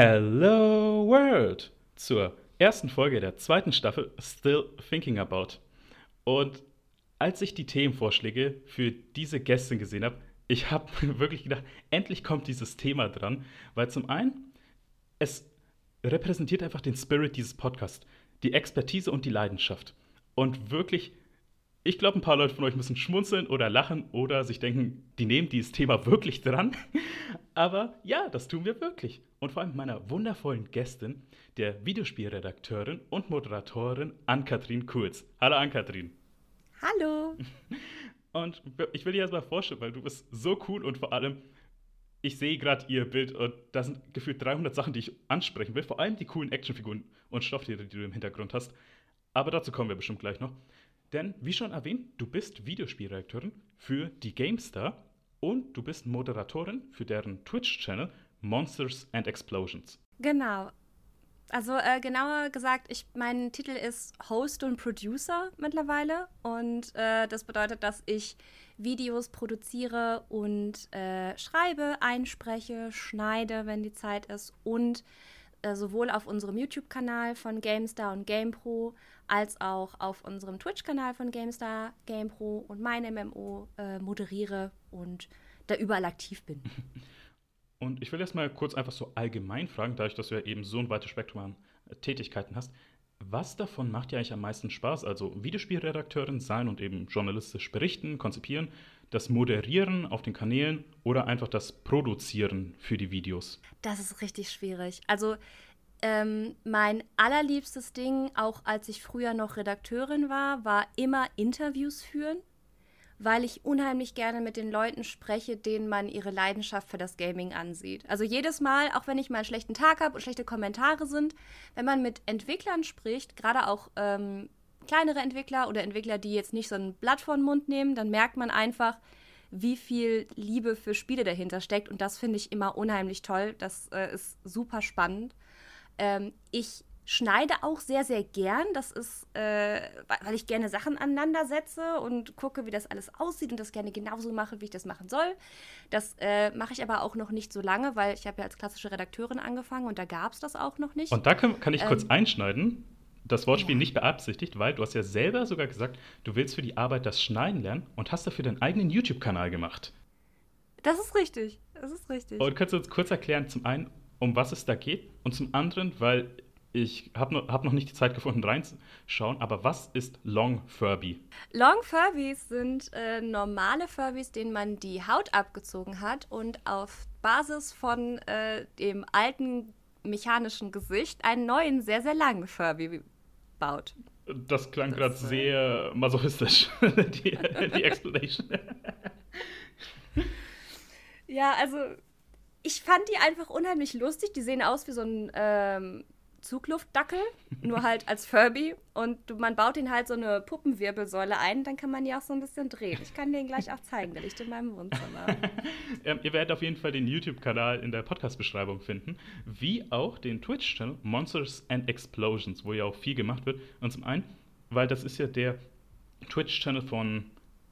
Hello World zur ersten Folge der zweiten Staffel Still Thinking About. Und als ich die Themenvorschläge für diese Gästin gesehen habe, ich habe wirklich gedacht, endlich kommt dieses Thema dran, weil zum einen es repräsentiert einfach den Spirit dieses Podcasts, die Expertise und die Leidenschaft. Und wirklich ich glaube, ein paar Leute von euch müssen schmunzeln oder lachen oder sich denken, die nehmen dieses Thema wirklich dran. Aber ja, das tun wir wirklich. Und vor allem meiner wundervollen Gästin, der Videospielredakteurin und Moderatorin Ann-Kathrin Kurz. Hallo Ann-Kathrin. Hallo. Und ich will dir erstmal vorstellen, weil du bist so cool und vor allem, ich sehe gerade ihr Bild und da sind gefühlt 300 Sachen, die ich ansprechen will. Vor allem die coolen Actionfiguren und Stofftiere, die du im Hintergrund hast. Aber dazu kommen wir bestimmt gleich noch. Denn, wie schon erwähnt, du bist Videospielredakteurin für die GameStar und du bist Moderatorin für deren Twitch-Channel Monsters and Explosions. Genau. Also äh, genauer gesagt, ich, mein Titel ist Host und Producer mittlerweile. Und äh, das bedeutet, dass ich Videos produziere und äh, schreibe, einspreche, schneide, wenn die Zeit ist und äh, sowohl auf unserem YouTube-Kanal von GameStar und GamePro als auch auf unserem Twitch-Kanal von GameStar, GamePro und mein MMO äh, moderiere und da überall aktiv bin. Und ich will erst mal kurz einfach so allgemein fragen, dadurch, dass du ja eben so ein weites Spektrum an äh, Tätigkeiten hast. Was davon macht dir eigentlich am meisten Spaß? Also Videospielredakteurin sein und eben journalistisch berichten, konzipieren, das Moderieren auf den Kanälen oder einfach das Produzieren für die Videos? Das ist richtig schwierig. Also ähm, mein allerliebstes Ding, auch als ich früher noch Redakteurin war, war immer Interviews führen, weil ich unheimlich gerne mit den Leuten spreche, denen man ihre Leidenschaft für das Gaming ansieht. Also jedes Mal, auch wenn ich mal einen schlechten Tag habe und schlechte Kommentare sind, wenn man mit Entwicklern spricht, gerade auch ähm, kleinere Entwickler oder Entwickler, die jetzt nicht so ein Blatt vor den Mund nehmen, dann merkt man einfach, wie viel Liebe für Spiele dahinter steckt. Und das finde ich immer unheimlich toll. Das äh, ist super spannend. Ähm, ich schneide auch sehr, sehr gern. Das ist, äh, weil ich gerne Sachen aneinander setze und gucke, wie das alles aussieht und das gerne genauso mache, wie ich das machen soll. Das äh, mache ich aber auch noch nicht so lange, weil ich habe ja als klassische Redakteurin angefangen und da gab es das auch noch nicht. Und da kann, kann ich ähm, kurz einschneiden. Das Wortspiel ja. nicht beabsichtigt, weil du hast ja selber sogar gesagt, du willst für die Arbeit das Schneiden lernen und hast dafür deinen eigenen YouTube-Kanal gemacht. Das ist richtig. Das ist richtig. Und kannst du uns kurz erklären, zum einen, um was es da geht und zum anderen, weil ich habe noch, hab noch nicht die Zeit gefunden reinzuschauen, aber was ist Long Furby? Long Furbies sind äh, normale Furbies, denen man die Haut abgezogen hat und auf Basis von äh, dem alten mechanischen Gesicht einen neuen, sehr, sehr langen Furby baut. Das klang gerade sehr masochistisch, die, die Explanation. ja, also ich fand die einfach unheimlich lustig. Die sehen aus wie so ein ähm, Zugluftdackel, nur halt als Furby. Und man baut ihn halt so eine Puppenwirbelsäule ein, dann kann man die auch so ein bisschen drehen. Ich kann den gleich auch zeigen, der liegt in meinem Wohnzimmer. ähm, ihr werdet auf jeden Fall den YouTube-Kanal in der Podcast-Beschreibung finden, wie auch den Twitch-Channel Monsters and Explosions, wo ja auch viel gemacht wird. Und zum einen, weil das ist ja der Twitch-Channel von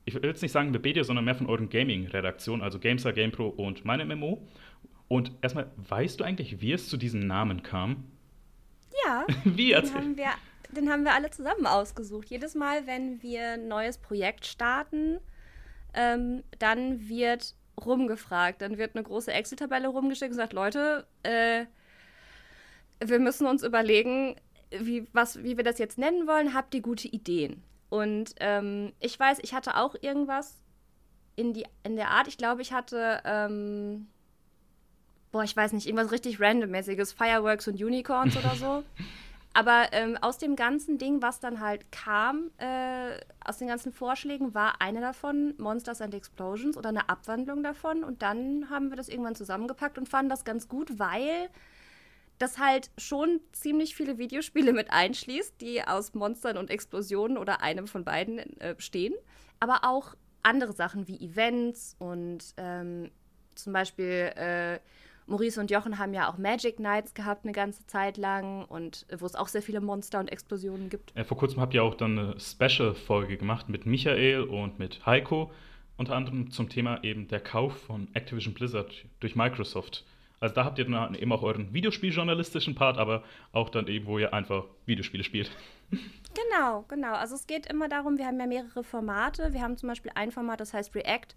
ich will jetzt nicht sagen Webedia, sondern mehr von euren Gaming-Redaktionen, also Gamestar, GamePro und meine MMO. Und erstmal, weißt du eigentlich, wie es zu diesem Namen kam? Ja. wie den haben, wir, den haben wir alle zusammen ausgesucht. Jedes Mal, wenn wir ein neues Projekt starten, ähm, dann wird rumgefragt. Dann wird eine große Excel-Tabelle rumgeschickt und sagt, Leute, äh, wir müssen uns überlegen, wie, was, wie wir das jetzt nennen wollen. Habt ihr gute Ideen? Und ähm, ich weiß, ich hatte auch irgendwas in, die, in der Art. Ich glaube, ich hatte, ähm, boah, ich weiß nicht, irgendwas richtig randommäßiges, Fireworks und Unicorns oder so. Aber ähm, aus dem ganzen Ding, was dann halt kam, äh, aus den ganzen Vorschlägen, war eine davon Monsters and Explosions oder eine Abwandlung davon. Und dann haben wir das irgendwann zusammengepackt und fanden das ganz gut, weil das halt schon ziemlich viele Videospiele mit einschließt, die aus Monstern und Explosionen oder einem von beiden äh, bestehen. Aber auch andere Sachen wie Events und ähm, zum Beispiel äh, Maurice und Jochen haben ja auch Magic Nights gehabt eine ganze Zeit lang und äh, wo es auch sehr viele Monster und Explosionen gibt. Äh, vor kurzem habt ihr auch dann eine Special-Folge gemacht mit Michael und mit Heiko, unter anderem zum Thema eben der Kauf von Activision Blizzard durch Microsoft Also da habt ihr dann eben auch euren Videospieljournalistischen Part, aber auch dann eben, wo ihr einfach Videospiele spielt. Genau, genau. Also es geht immer darum, wir haben ja mehrere Formate. Wir haben zum Beispiel ein Format, das heißt React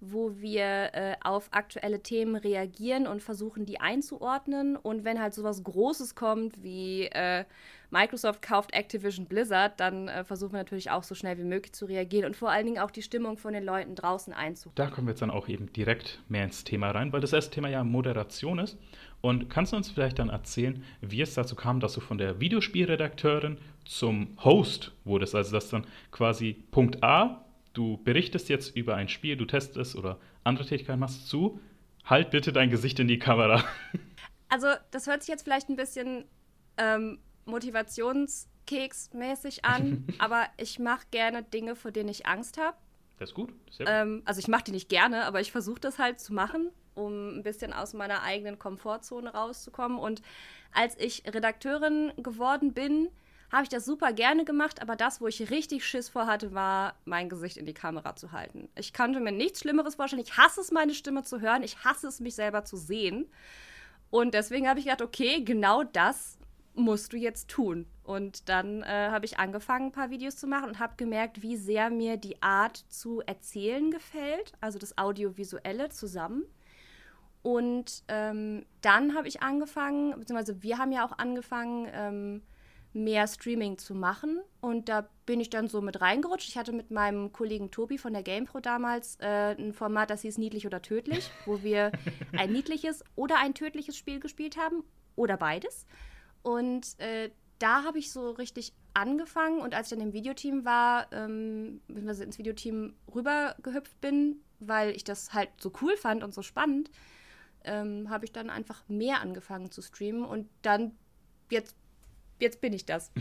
wo wir äh, auf aktuelle Themen reagieren und versuchen, die einzuordnen. Und wenn halt sowas Großes kommt wie äh, Microsoft kauft Activision Blizzard, dann äh, versuchen wir natürlich auch so schnell wie möglich zu reagieren und vor allen Dingen auch die Stimmung von den Leuten draußen einzuholen. Da kommen wir jetzt dann auch eben direkt mehr ins Thema rein, weil das erste Thema ja Moderation ist. Und kannst du uns vielleicht dann erzählen, wie es dazu kam, dass du von der Videospielredakteurin zum Host wurdest? Also, dass dann quasi Punkt A du berichtest jetzt über ein Spiel, du testest oder andere Tätigkeiten machst zu, halt bitte dein Gesicht in die Kamera. Also, das hört sich jetzt vielleicht ein bisschen ähm, Motivationskeksmäßig an, aber ich mache gerne Dinge, vor denen ich Angst habe. Das ist gut. Sehr gut. Ähm, also, ich mache die nicht gerne, aber ich versuche das halt zu machen, um ein bisschen aus meiner eigenen Komfortzone rauszukommen. Und als ich Redakteurin geworden bin, habe ich das super gerne gemacht, aber das, wo ich richtig Schiss vor hatte, war, mein Gesicht in die Kamera zu halten. Ich konnte mir nichts Schlimmeres vorstellen. Ich hasse es, meine Stimme zu hören. Ich hasse es, mich selber zu sehen. Und deswegen habe ich gedacht, okay, genau das musst du jetzt tun. Und dann äh, habe ich angefangen, ein paar Videos zu machen und habe gemerkt, wie sehr mir die Art zu erzählen gefällt, also das Audiovisuelle zusammen. Und ähm, dann habe ich angefangen, beziehungsweise wir haben ja auch angefangen, ähm, mehr Streaming zu machen. Und da bin ich dann so mit reingerutscht. Ich hatte mit meinem Kollegen Tobi von der GamePro damals äh, ein Format, das hieß Niedlich oder Tödlich, wo wir ein niedliches oder ein tödliches Spiel gespielt haben oder beides. Und äh, da habe ich so richtig angefangen und als ich dann im Videoteam war, ähm, beziehungsweise ins Videoteam rübergehüpft bin, weil ich das halt so cool fand und so spannend, ähm, habe ich dann einfach mehr angefangen zu streamen und dann jetzt jetzt bin ich das.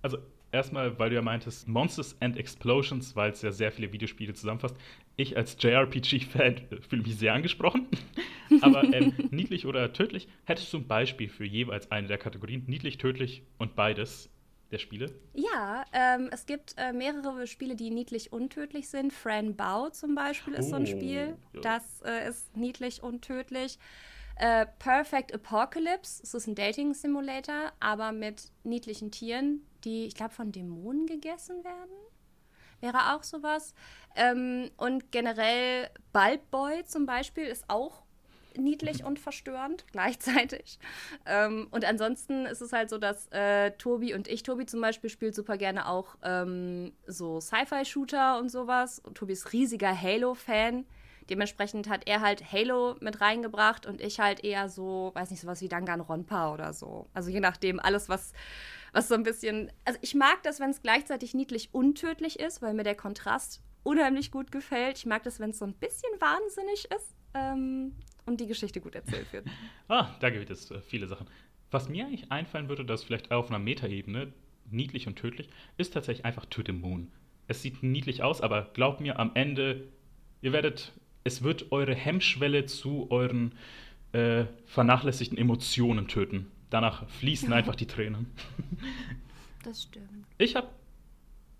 Also erstmal, weil du ja meintest, Monsters and Explosions, weil es ja sehr viele Videospiele zusammenfasst. Ich als JRPG-Fan fühle mich sehr angesprochen. Aber ähm, niedlich oder tödlich, hättest du ein Beispiel für jeweils eine der Kategorien? Niedlich, tödlich und beides der Spiele? Ja, ähm, es gibt äh, mehrere Spiele, die niedlich und tödlich sind. Fran Bao zum Beispiel ist oh, so ein oh, Spiel. Ja. Das äh, ist niedlich und tödlich. Äh, Perfect Apocalypse, es ist ein Dating-Simulator, aber mit niedlichen Tieren, die, ich glaube, von Dämonen gegessen werden. Wäre auch sowas. Ähm, und generell Bulb Boy zum Beispiel ist auch niedlich und verstörend gleichzeitig. Ähm, und ansonsten ist es halt so, dass äh, Tobi und ich, Tobi zum Beispiel, spielt super gerne auch ähm, so Sci-Fi-Shooter und sowas. Und Tobi ist riesiger Halo-Fan. Dementsprechend hat er halt Halo mit reingebracht und ich halt eher so, weiß nicht, sowas wie Danganronpa oder so. Also je nachdem, alles, was, was so ein bisschen. Also ich mag das, wenn es gleichzeitig niedlich untödlich ist, weil mir der Kontrast unheimlich gut gefällt. Ich mag das, wenn es so ein bisschen wahnsinnig ist ähm, und die Geschichte gut erzählt wird. ah, da gibt es äh, viele Sachen. Was mir eigentlich einfallen würde, das vielleicht auf einer Metaebene, niedlich und tödlich, ist tatsächlich einfach To the Moon. Es sieht niedlich aus, aber glaubt mir, am Ende, ihr werdet es wird eure Hemmschwelle zu euren äh, vernachlässigten Emotionen töten. Danach fließen einfach die Tränen. Das stimmt. Ich habe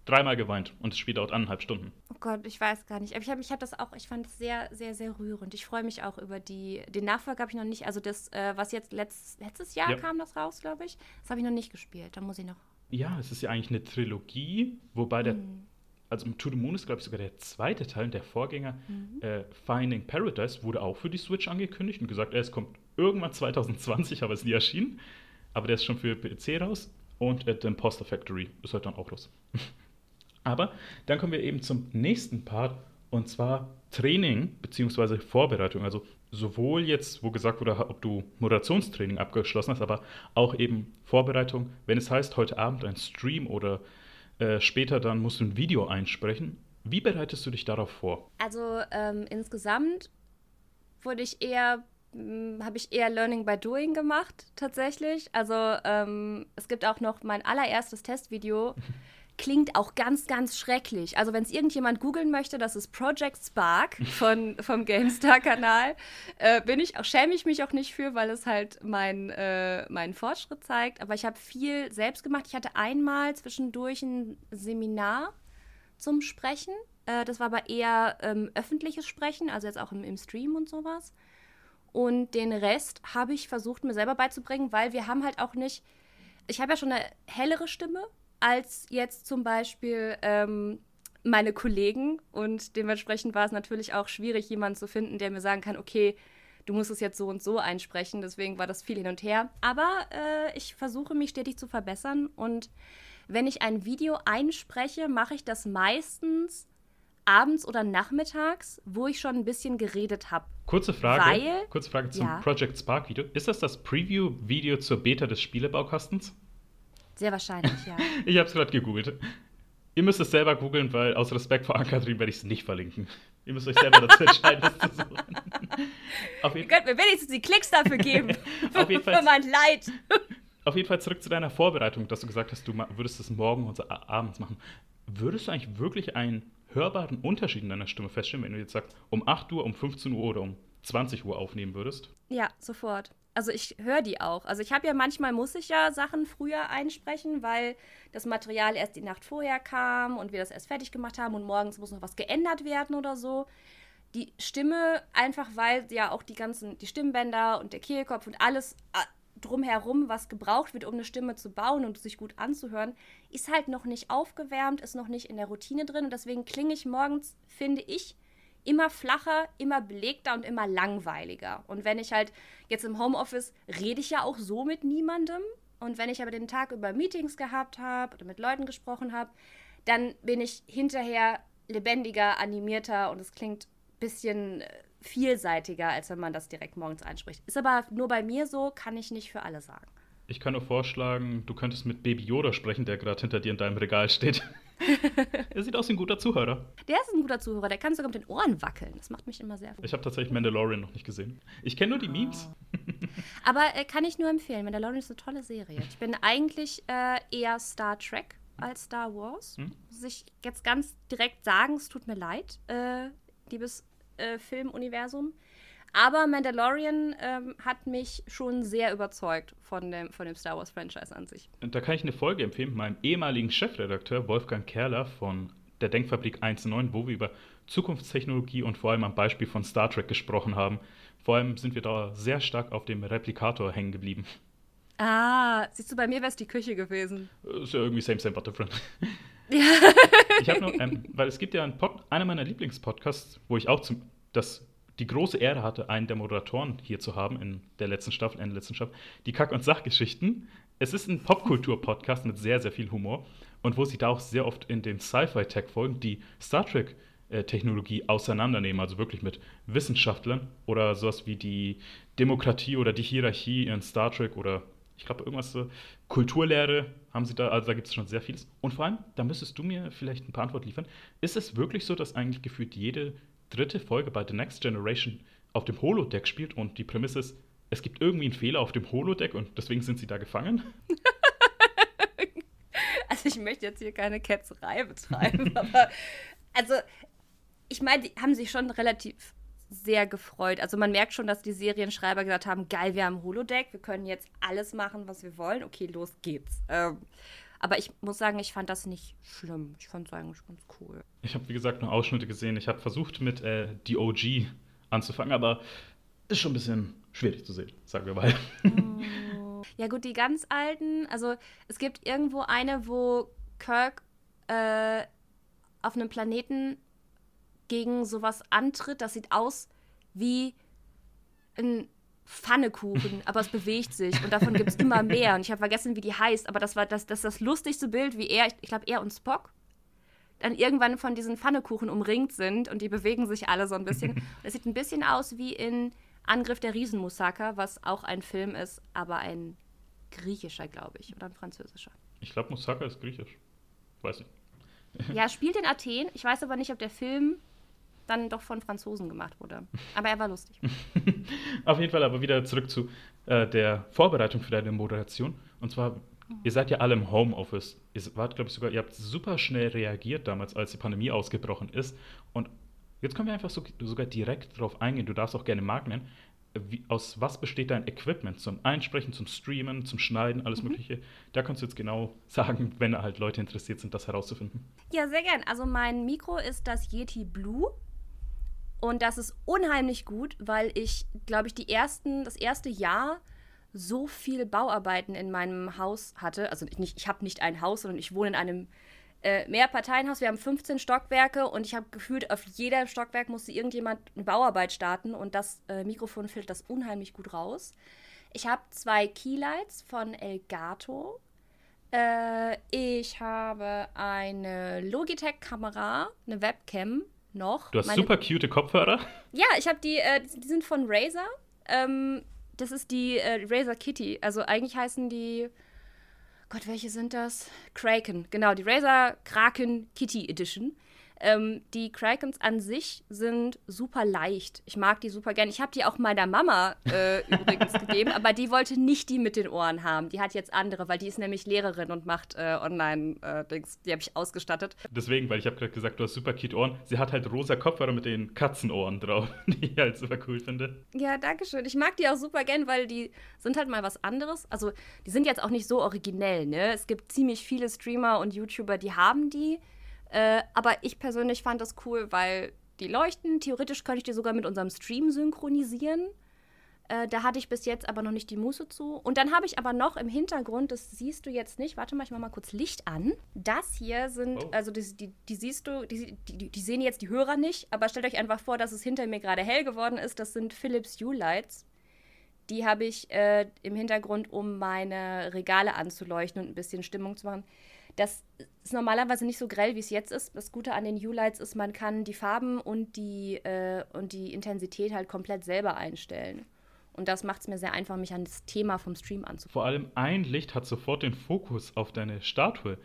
dreimal geweint und das Spiel dauert anderthalb Stunden. Oh Gott, ich weiß gar nicht. Aber ich habe ich hab das auch, ich fand es sehr, sehr, sehr rührend. Ich freue mich auch über die, den Nachfolger habe ich noch nicht, also das, äh, was jetzt letzt, letztes Jahr ja. kam das raus, glaube ich, das habe ich noch nicht gespielt. Da muss ich noch. Ja, es ist ja eigentlich eine Trilogie, wobei der hm also To the Moon ist, glaube ich, sogar der zweite Teil, der Vorgänger mhm. äh, Finding Paradise, wurde auch für die Switch angekündigt und gesagt, es kommt irgendwann 2020, aber es ist nie erschienen. Aber der ist schon für PC raus und äh, The Imposter Factory ist halt dann auch raus. aber dann kommen wir eben zum nächsten Part und zwar Training bzw. Vorbereitung. Also sowohl jetzt, wo gesagt wurde, ob du Moderationstraining abgeschlossen hast, aber auch eben Vorbereitung, wenn es heißt, heute Abend ein Stream oder äh, später dann musst du ein Video einsprechen. Wie bereitest du dich darauf vor? Also ähm, insgesamt wurde ich eher hm, habe ich eher Learning by Doing gemacht, tatsächlich. Also ähm, es gibt auch noch mein allererstes Testvideo. klingt auch ganz, ganz schrecklich. Also wenn es irgendjemand googeln möchte, das ist Project Spark von, vom GameStar-Kanal. Äh, bin ich auch, schäme ich mich auch nicht für, weil es halt mein, äh, meinen Fortschritt zeigt. Aber ich habe viel selbst gemacht. Ich hatte einmal zwischendurch ein Seminar zum Sprechen. Äh, das war aber eher ähm, öffentliches Sprechen, also jetzt auch im, im Stream und sowas. Und den Rest habe ich versucht, mir selber beizubringen, weil wir haben halt auch nicht. Ich habe ja schon eine hellere Stimme als jetzt zum Beispiel ähm, meine Kollegen. Und dementsprechend war es natürlich auch schwierig, jemanden zu finden, der mir sagen kann, okay, du musst es jetzt so und so einsprechen. Deswegen war das viel hin und her. Aber äh, ich versuche mich stetig zu verbessern. Und wenn ich ein Video einspreche, mache ich das meistens abends oder nachmittags, wo ich schon ein bisschen geredet habe. Kurze Frage, Weil, kurze Frage zum ja. Project Spark Video. Ist das das Preview-Video zur Beta des Spielebaukasten? Sehr wahrscheinlich, ja. ich habe es gerade gegoogelt. Ihr müsst es selber googeln, weil aus Respekt vor Ankatrin werde ich es nicht verlinken. Ihr müsst euch selber dazu entscheiden, das zu suchen. Auf Ihr könnt mir wenigstens die Klicks dafür geben. Auf jeden Fall. Für mein Leid. Auf jeden Fall zurück zu deiner Vorbereitung, dass du gesagt hast, du würdest es morgen und abends machen. Würdest du eigentlich wirklich einen hörbaren Unterschied in deiner Stimme feststellen, wenn du jetzt sagst, um 8 Uhr, um 15 Uhr oder um 20 Uhr aufnehmen würdest? Ja, sofort. Also ich höre die auch. Also ich habe ja manchmal muss ich ja Sachen früher einsprechen, weil das Material erst die Nacht vorher kam und wir das erst fertig gemacht haben und morgens muss noch was geändert werden oder so. Die Stimme einfach, weil ja auch die ganzen die Stimmbänder und der Kehlkopf und alles äh, drumherum, was gebraucht wird, um eine Stimme zu bauen und sich gut anzuhören, ist halt noch nicht aufgewärmt, ist noch nicht in der Routine drin und deswegen klinge ich morgens, finde ich, immer flacher, immer belegter und immer langweiliger. Und wenn ich halt jetzt im Homeoffice rede ich ja auch so mit niemandem. Und wenn ich aber den Tag über Meetings gehabt habe oder mit Leuten gesprochen habe, dann bin ich hinterher lebendiger, animierter und es klingt ein bisschen äh, vielseitiger, als wenn man das direkt morgens einspricht. Ist aber nur bei mir so, kann ich nicht für alle sagen. Ich kann nur vorschlagen, du könntest mit Baby Yoda sprechen, der gerade hinter dir in deinem Regal steht. er sieht aus wie ein guter Zuhörer. Der ist ein guter Zuhörer, der kann sogar mit den Ohren wackeln. Das macht mich immer sehr froh. Ich habe tatsächlich Mandalorian noch nicht gesehen. Ich kenne nur die Memes. Aber äh, kann ich nur empfehlen. Mandalorian ist eine tolle Serie. Ich bin eigentlich äh, eher Star Trek als Star Wars. Hm? Muss ich jetzt ganz direkt sagen, es tut mir leid, äh, liebes äh, Filmuniversum. Aber Mandalorian ähm, hat mich schon sehr überzeugt von dem, von dem Star Wars-Franchise an sich. Und da kann ich eine Folge empfehlen mit meinem ehemaligen Chefredakteur Wolfgang Kerler von der Denkfabrik 1.9, wo wir über Zukunftstechnologie und vor allem am Beispiel von Star Trek gesprochen haben. Vor allem sind wir da sehr stark auf dem Replikator hängen geblieben. Ah, siehst du, bei mir wäre es die Küche gewesen. Ist ja irgendwie same, same, but different. Ja. ich habe noch, ähm, weil es gibt ja einen Pod, einer meiner Lieblingspodcasts, wo ich auch zum, das die große Ehre hatte, einen der Moderatoren hier zu haben in der letzten Staffel, in der letzten Staffel, die Kack- und Sachgeschichten. Es ist ein Popkultur-Podcast mit sehr, sehr viel Humor und wo sie da auch sehr oft in den Sci-Fi-Tech-Folgen die Star Trek-Technologie auseinandernehmen, also wirklich mit Wissenschaftlern oder sowas wie die Demokratie oder die Hierarchie in Star Trek oder ich glaube irgendwas so Kulturlehre haben sie da, also da gibt es schon sehr vieles. Und vor allem, da müsstest du mir vielleicht ein paar Antworten liefern. Ist es wirklich so, dass eigentlich gefühlt jede dritte Folge bei The Next Generation auf dem Holodeck spielt und die Prämisse ist, es gibt irgendwie einen Fehler auf dem Holodeck und deswegen sind sie da gefangen? also ich möchte jetzt hier keine Ketzerei betreiben, aber also ich meine, die haben sich schon relativ sehr gefreut. Also man merkt schon, dass die Serienschreiber gesagt haben, geil, wir haben Holodeck, wir können jetzt alles machen, was wir wollen. Okay, los geht's. Ähm, aber ich muss sagen, ich fand das nicht schlimm. Ich fand es eigentlich ganz cool. Ich habe, wie gesagt, nur Ausschnitte gesehen. Ich habe versucht, mit äh, die OG anzufangen, aber ist schon ein bisschen schwierig zu sehen, sagen wir mal. Oh. Ja, gut, die ganz alten. Also, es gibt irgendwo eine, wo Kirk äh, auf einem Planeten gegen sowas antritt. Das sieht aus wie ein Pfannekuchen, aber es bewegt sich und davon gibt es immer mehr. Und ich habe vergessen, wie die heißt, aber das war das, das, das lustigste Bild, wie er, ich, ich glaube, er und Spock dann irgendwann von diesen Pfannekuchen umringt sind und die bewegen sich alle so ein bisschen. Es sieht ein bisschen aus wie in Angriff der Riesenmusaka, was auch ein Film ist, aber ein griechischer, glaube ich, oder ein französischer. Ich glaube, Musaka ist griechisch. Weiß ich. Ja, spielt in Athen. Ich weiß aber nicht, ob der Film dann doch von Franzosen gemacht wurde. Aber er war lustig. Auf jeden Fall aber wieder zurück zu äh, der Vorbereitung für deine Moderation. Und zwar, ihr seid ja alle im Homeoffice. Ihr wart, glaube ich, sogar, ihr habt super schnell reagiert damals, als die Pandemie ausgebrochen ist. Und jetzt können wir einfach so, sogar direkt darauf eingehen. Du darfst auch gerne Marken nennen. Wie, aus was besteht dein Equipment zum Einsprechen, zum Streamen, zum Schneiden, alles mhm. Mögliche? Da kannst du jetzt genau sagen, wenn halt Leute interessiert sind, das herauszufinden. Ja, sehr gern. Also mein Mikro ist das Yeti Blue Und das ist unheimlich gut, weil ich, glaube ich, die ersten, das erste Jahr so viel Bauarbeiten in meinem Haus hatte. Also nicht, ich habe nicht ein Haus, sondern ich wohne in einem äh, Mehrparteienhaus. Wir haben 15 Stockwerke und ich habe gefühlt, auf jeder Stockwerk musste irgendjemand eine Bauarbeit starten und das äh, Mikrofon filtert das unheimlich gut raus. Ich habe zwei Keylights von Elgato. Äh, ich habe eine Logitech-Kamera, eine Webcam noch. Du hast Meine, super cute Kopfhörer. Ja, ich habe die, äh, die sind von Razer. Ähm, das ist die äh, Razer Kitty. Also eigentlich heißen die, Gott, welche sind das? Kraken, genau, die Razer Kraken Kitty Edition. Ähm, die Krakens an sich sind super leicht. Ich mag die super gern. Ich habe die auch meiner Mama äh, übrigens gegeben, aber die wollte nicht die mit den Ohren haben. Die hat jetzt andere, weil die ist nämlich Lehrerin und macht äh, Online-Dings. Äh, die habe ich ausgestattet. Deswegen, weil ich habe gerade gesagt, du hast super cute Ohren. Sie hat halt rosa Kopfhörer mit den Katzenohren drauf, die ich halt super cool finde. Ja, danke schön. Ich mag die auch super gern, weil die sind halt mal was anderes. Also, die sind jetzt auch nicht so originell, ne? Es gibt ziemlich viele Streamer und YouTuber, die haben die. Äh, aber ich persönlich fand das cool, weil die leuchten. Theoretisch könnte ich die sogar mit unserem Stream synchronisieren. Äh, da hatte ich bis jetzt aber noch nicht die Muße zu. Und dann habe ich aber noch im Hintergrund, das siehst du jetzt nicht, warte mal, ich mache mal kurz Licht an. Das hier sind, oh. also die, die, die, siehst du, die, die, die, sehen jetzt die Hörer nicht, aber stellt euch einfach vor, dass es hinter mir gerade hell geworden ist. Das sind Philips U-Lights. Die habe ich äh, im Hintergrund, um meine Regale anzuleuchten und ein bisschen Stimmung zu machen. Das ist normalerweise nicht so grell, wie es jetzt ist. Das Gute an den U-Lights ist, man kann die Farben und die, äh, und die Intensität halt komplett selber einstellen. Und das macht es mir sehr einfach, mich an das Thema vom Stream anzupassen. Vor allem ein Licht hat sofort den Fokus auf deine Statue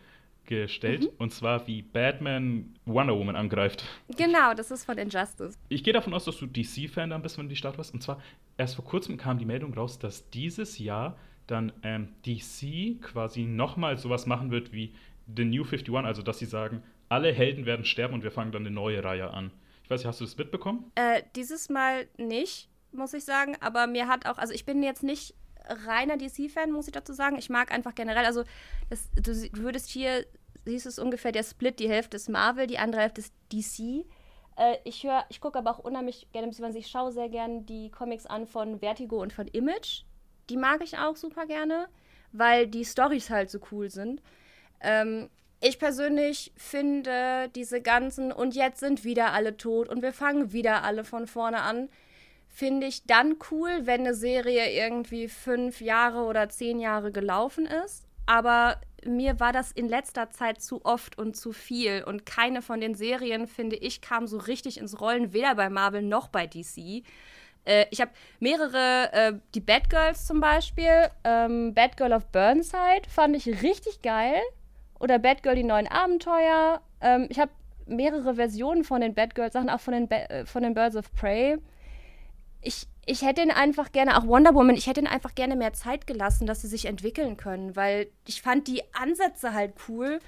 gestellt. Mhm. Und zwar wie Batman Wonder Woman angreift. Genau, das ist von Injustice. Ich gehe davon aus, dass du DC-Fan dann bist, wenn du die Statue hast. Und zwar, erst vor kurzem kam die Meldung raus, dass dieses Jahr dann ähm, DC quasi nochmal sowas machen wird wie The New 51, also dass sie sagen, alle Helden werden sterben und wir fangen dann eine neue Reihe an. Ich weiß nicht, hast du das mitbekommen? Äh, dieses Mal nicht, muss ich sagen, aber mir hat auch, also ich bin jetzt nicht reiner DC-Fan, muss ich dazu sagen. Ich mag einfach generell, also das, du, würdest hier, siehst es ungefähr der Split, die Hälfte ist Marvel, die andere Hälfte ist DC. Äh, ich höre, ich gucke aber auch unheimlich gerne, beziehungsweise ich schaue sehr gerne die Comics an von Vertigo und von Image. Die mag ich auch super gerne, weil die Storys halt so cool sind. Ähm, ich persönlich finde diese ganzen und jetzt sind wieder alle tot und wir fangen wieder alle von vorne an, finde ich dann cool, wenn eine Serie irgendwie fünf Jahre oder zehn Jahre gelaufen ist. Aber mir war das in letzter Zeit zu oft und zu viel. Und keine von den Serien, finde ich, kam so richtig ins Rollen, weder bei Marvel noch bei DC. Äh, ich habe mehrere, äh, die Bad Girls zum Beispiel. Ähm, Bad Girl of Burnside fand ich richtig geil. Oder Bad Girl, die neuen Abenteuer. Ähm, ich habe mehrere Versionen von den Bad Girls Sachen, auch von den, ba äh, von den Birds of Prey. Ich, ich hätte ihnen einfach gerne, auch Wonder Woman, ich hätte ihnen einfach gerne mehr Zeit gelassen, dass sie sich entwickeln können, weil ich fand die Ansätze halt cool.